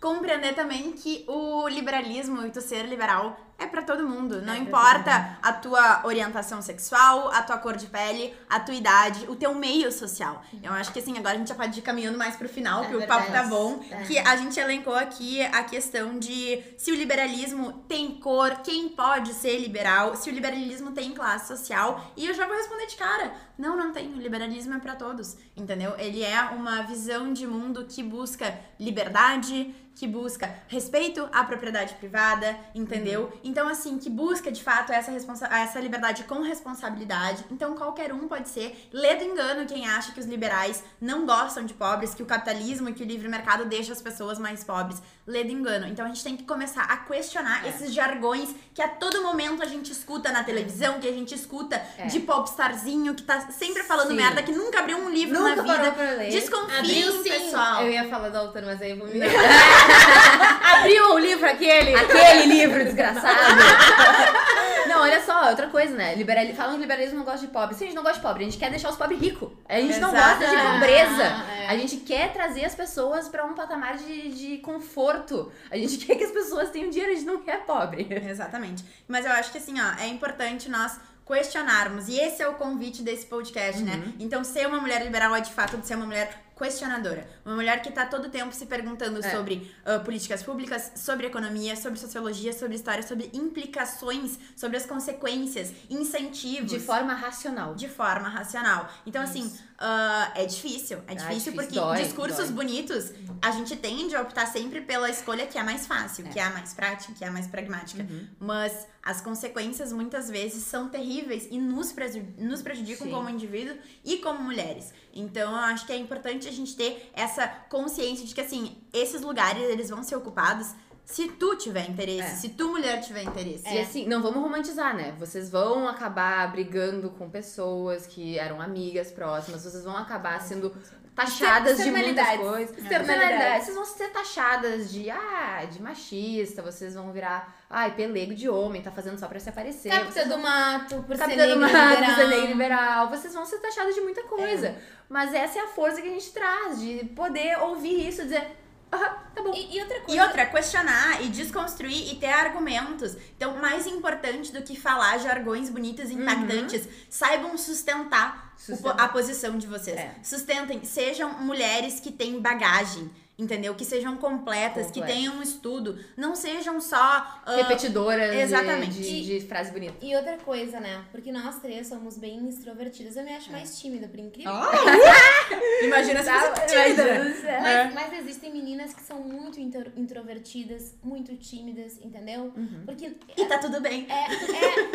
compreender também que o liberalismo e tu ser liberal é pra todo mundo. Não pra importa a tua orientação sexual, a tua cor de pele, a tua idade, o teu meio social. Eu acho que assim, agora a gente já pode ir caminhando mais pro final, É que o papo tá verdade. bom. É. Que a gente elencou aqui a questão de se o liberalismo tem cor, quem pode ser liberal, se o liberalismo tem classe social. E eu já vou responder de cara. Não, não tem. O liberalismo é pra todos, entendeu? Ele é uma visão de mundo que busca liberdade, que busca respeito à propriedade privada, entendeu? Então, assim, que busca de fato essa, responsa essa liberdade com responsabilidade. Então, qualquer um pode ser. Lê do engano quem acha que os liberais não gostam de pobres, que o capitalismo e que o livre mercado deixa as pessoas mais pobres. Lê do engano. Então, a gente tem que começar a questionar esses jargões que a todo momento a gente escuta na televisão, que a gente escuta É. de popstarzinho que tá sempre falando Sim. merda, que nunca abriu um livro Nunca na vida. parou pra ler. Desconfiem, Abriu sim. pessoal. Eu ia falar do autor, mas aí eu vou me Abriu o livro aquele. Aquele livro desgraçado. Não, olha só, outra coisa, né? Liberali... Falam que liberalismo não gosta de pobre. Se a gente não gosta de pobre, a gente quer deixar os pobres ricos. A gente não Exato. gosta de pobreza. É. A gente quer trazer as pessoas pra um patamar de, de conforto. A gente quer que as pessoas tenham dinheiro, a gente não quer pobre. Exatamente. Mas eu acho que assim, ó, é importante nós questionarmos. E esse é o convite desse podcast, né? Então, ser uma mulher liberal é de fato de ser uma mulher questionadora. Uma mulher que tá todo tempo se perguntando É. sobre ah, políticas públicas, sobre economia, sobre sociologia, sobre história, sobre implicações, sobre as consequências, incentivos. De forma racional. de forma racional. Então, assim, ah, é difícil. É difícil difícil, porque dói, discursos dói. bonitos, a gente tende a optar sempre pela escolha que é mais fácil, É. que é a mais prática, que é a mais pragmática. Mas as consequências muitas vezes são terríveis e nos, nos prejudicam Sim. como indivíduo e como mulheres. Então, eu acho que é importante a gente ter essa consciência de que, assim, esses lugares eles vão ser ocupados se tu tiver interesse, É. se tu mulher tiver interesse. E assim, não vamos romantizar, né? Vocês vão acabar brigando com pessoas que eram amigas próximas, vocês vão acabar sendo taxadas de muitas coisas. Externalidades. Externalidades. Vocês vão ser taxadas de, ah, de machista, vocês vão virar, ai, pelego de homem, tá fazendo só pra se aparecer. Capta do mato, por ser Capitã do negra Mato, liberal. ser negra liberal. Vocês vão ser taxadas de muita coisa. Mas essa é a força que a gente traz, de poder ouvir isso dizer, ah, tá bom. E, e outra coisa. E outra, questionar e desconstruir e ter argumentos. Então, mais importante do que falar jargões bonitos e impactantes, saibam sustentar, o po- Sustentar. a posição de vocês. É. Sustentem, sejam mulheres que têm bagagem. Entendeu? Que sejam completas, que tenham um estudo, não sejam só. ah, Repetidoras de- exatamente. De, de, frase bonita. E outra coisa, né? Porque nós três somos bem extrovertidas. Eu me acho mais tímida, por incrível. Imagina se Tá, fosse tímida. imagina. É. Mas, mas existem meninas que são muito intro- introvertidas, muito tímidas, entendeu? Uhum. Porque E tá tudo bem. É,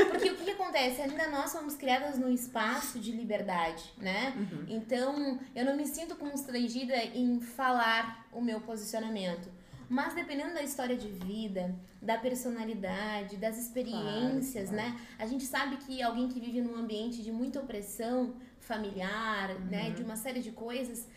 é, porque o que, que acontece? Ainda nós somos criadas num espaço de liberdade, né? Uhum. Então, eu não me sinto constrangida em falar o meu posicionamento. Mas dependendo da história de vida, da personalidade, das experiências, Claro, né? A gente sabe que alguém que vive num ambiente de muita opressão familiar, né? De uma série de coisas,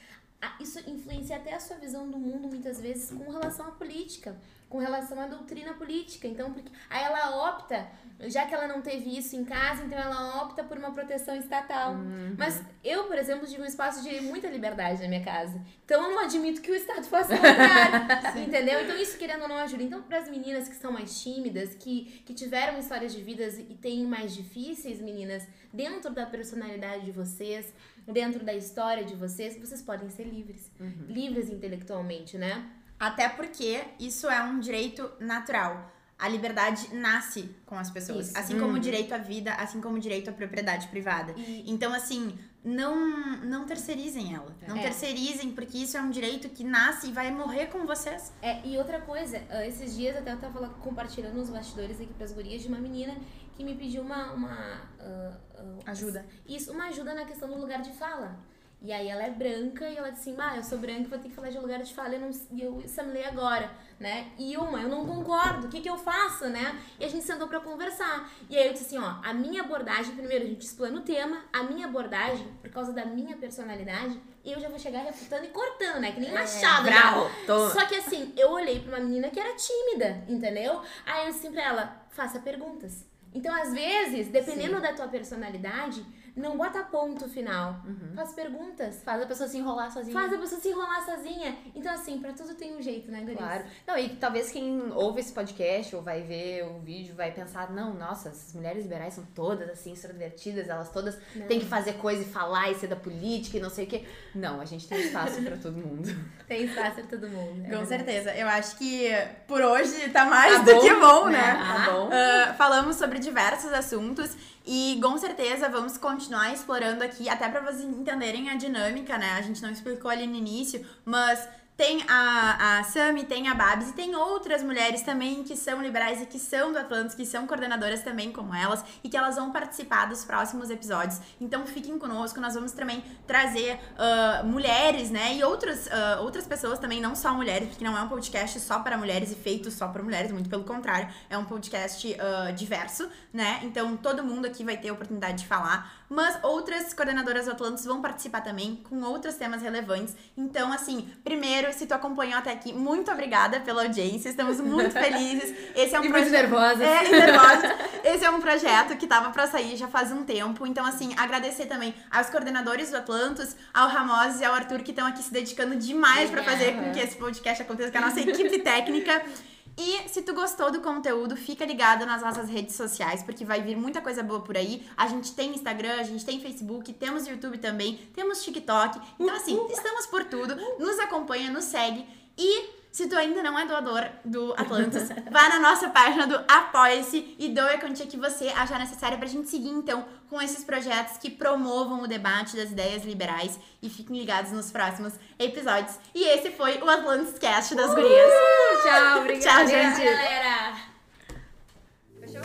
isso influencia até a sua visão do mundo, muitas vezes, com relação à política, com relação à doutrina política. Então, porque, aí ela opta, já que ela não teve isso em casa, então ela opta por uma proteção estatal. Mas eu, por exemplo, tive um espaço de muita liberdade na minha casa. Então, eu não admito que o Estado faça o contrário. entendeu? Então, isso, querendo ou não, ajuda. Então, para as meninas que são mais tímidas, que, que tiveram histórias de vidas e têm mais difíceis, meninas, dentro da personalidade de vocês, dentro da história de vocês, vocês podem ser livres. Livres intelectualmente, né? Até porque isso é um direito natural. A liberdade nasce com as pessoas. Isso. Assim como o direito à vida, assim como o direito à propriedade privada. Então, assim, não, não terceirizem ela. Não É. terceirizem, porque isso é um direito que nasce e vai morrer com vocês. É, e outra coisa, ah, esses dias até eu tava compartilhando nos bastidores aqui pras gurias de uma menina que me pediu uma. uma ah, ah, Ajuda. Isso, uma ajuda na questão do lugar de fala. E aí ela é branca e ela disse assim, ah, eu sou branca, vou ter que falar de lugar de fala, eu e eu assimilei agora, né? E uma, eu não concordo, o que que eu faço, né? E a gente sentou pra conversar. E aí eu disse assim, ó, a minha abordagem, primeiro a gente explana o tema, a minha abordagem, por causa da minha personalidade, eu já vou chegar refutando e cortando, né? Que nem machado. já. bravo, toma. Só que assim, eu olhei pra uma menina que era tímida, entendeu? Aí eu disse assim pra ela, faça perguntas. Então, às vezes, dependendo da tua personalidade, não bota ponto final. Faz perguntas. Faz a pessoa se enrolar sozinha. Faz a pessoa se enrolar sozinha. Então, assim, pra tudo tem um jeito, né, Gurias? Claro. Não, e talvez quem ouve esse podcast ou vai ver o vídeo vai pensar, não, nossa, essas mulheres liberais são todas assim, extrovertidas, elas todas têm que fazer coisa e falar e ser da política e não sei o quê. Não, a gente tem espaço pra todo mundo. Tem espaço pra todo mundo. Com certeza. Eu acho que por hoje tá mais Tá do bom, que bom, né? né? Tá bom. Ah, falamos sobre diversos assuntos e com certeza vamos continuar explorando aqui, até pra vocês entenderem a dinâmica, né? A gente não explicou ali no início, mas tem a, a Sami, tem a Babs e tem outras mulheres também que são liberais e que são do Atlantis, que são coordenadoras também como elas e que elas vão participar dos próximos episódios. Então fiquem conosco, nós vamos também trazer ah, mulheres, né? E outras, ah, outras pessoas também, não só mulheres, porque não é um podcast só para mulheres e feito só para mulheres, muito pelo contrário, é um podcast ah, diverso, né? Então todo mundo aqui vai ter a oportunidade de falar. Mas outras coordenadoras do Atlantis vão participar também com outros temas relevantes. Então, assim, primeiro, se tu acompanhou até aqui, muito obrigada pela audiência. Estamos muito felizes. Esse é um E muito proje- nervosas. É, nervosas. Esse é um projeto que tava pra sair já faz um tempo. Então, assim, agradecer também aos coordenadores do Atlantis, ao Ramos e ao Arthur, que estão aqui se dedicando demais pra fazer com que esse podcast aconteça com a nossa equipe técnica. E se tu gostou do conteúdo, fica ligado nas nossas redes sociais, porque vai vir muita coisa boa por aí. A gente tem Instagram, a gente tem Facebook, temos YouTube também, temos TikTok. Então, assim, estamos por tudo. Nos acompanha, nos segue. E se tu ainda não é doador do Atlantis, vá na nossa página do Apoia-se e doe a quantia que você achar necessária pra gente seguir, então, com esses projetos que promovam o debate das ideias liberais e fiquem ligados nos próximos episódios. E esse foi o Atlantis Cast das uh! gurias. Tchau, obrigada. Tchau, gente. galera. Fechou?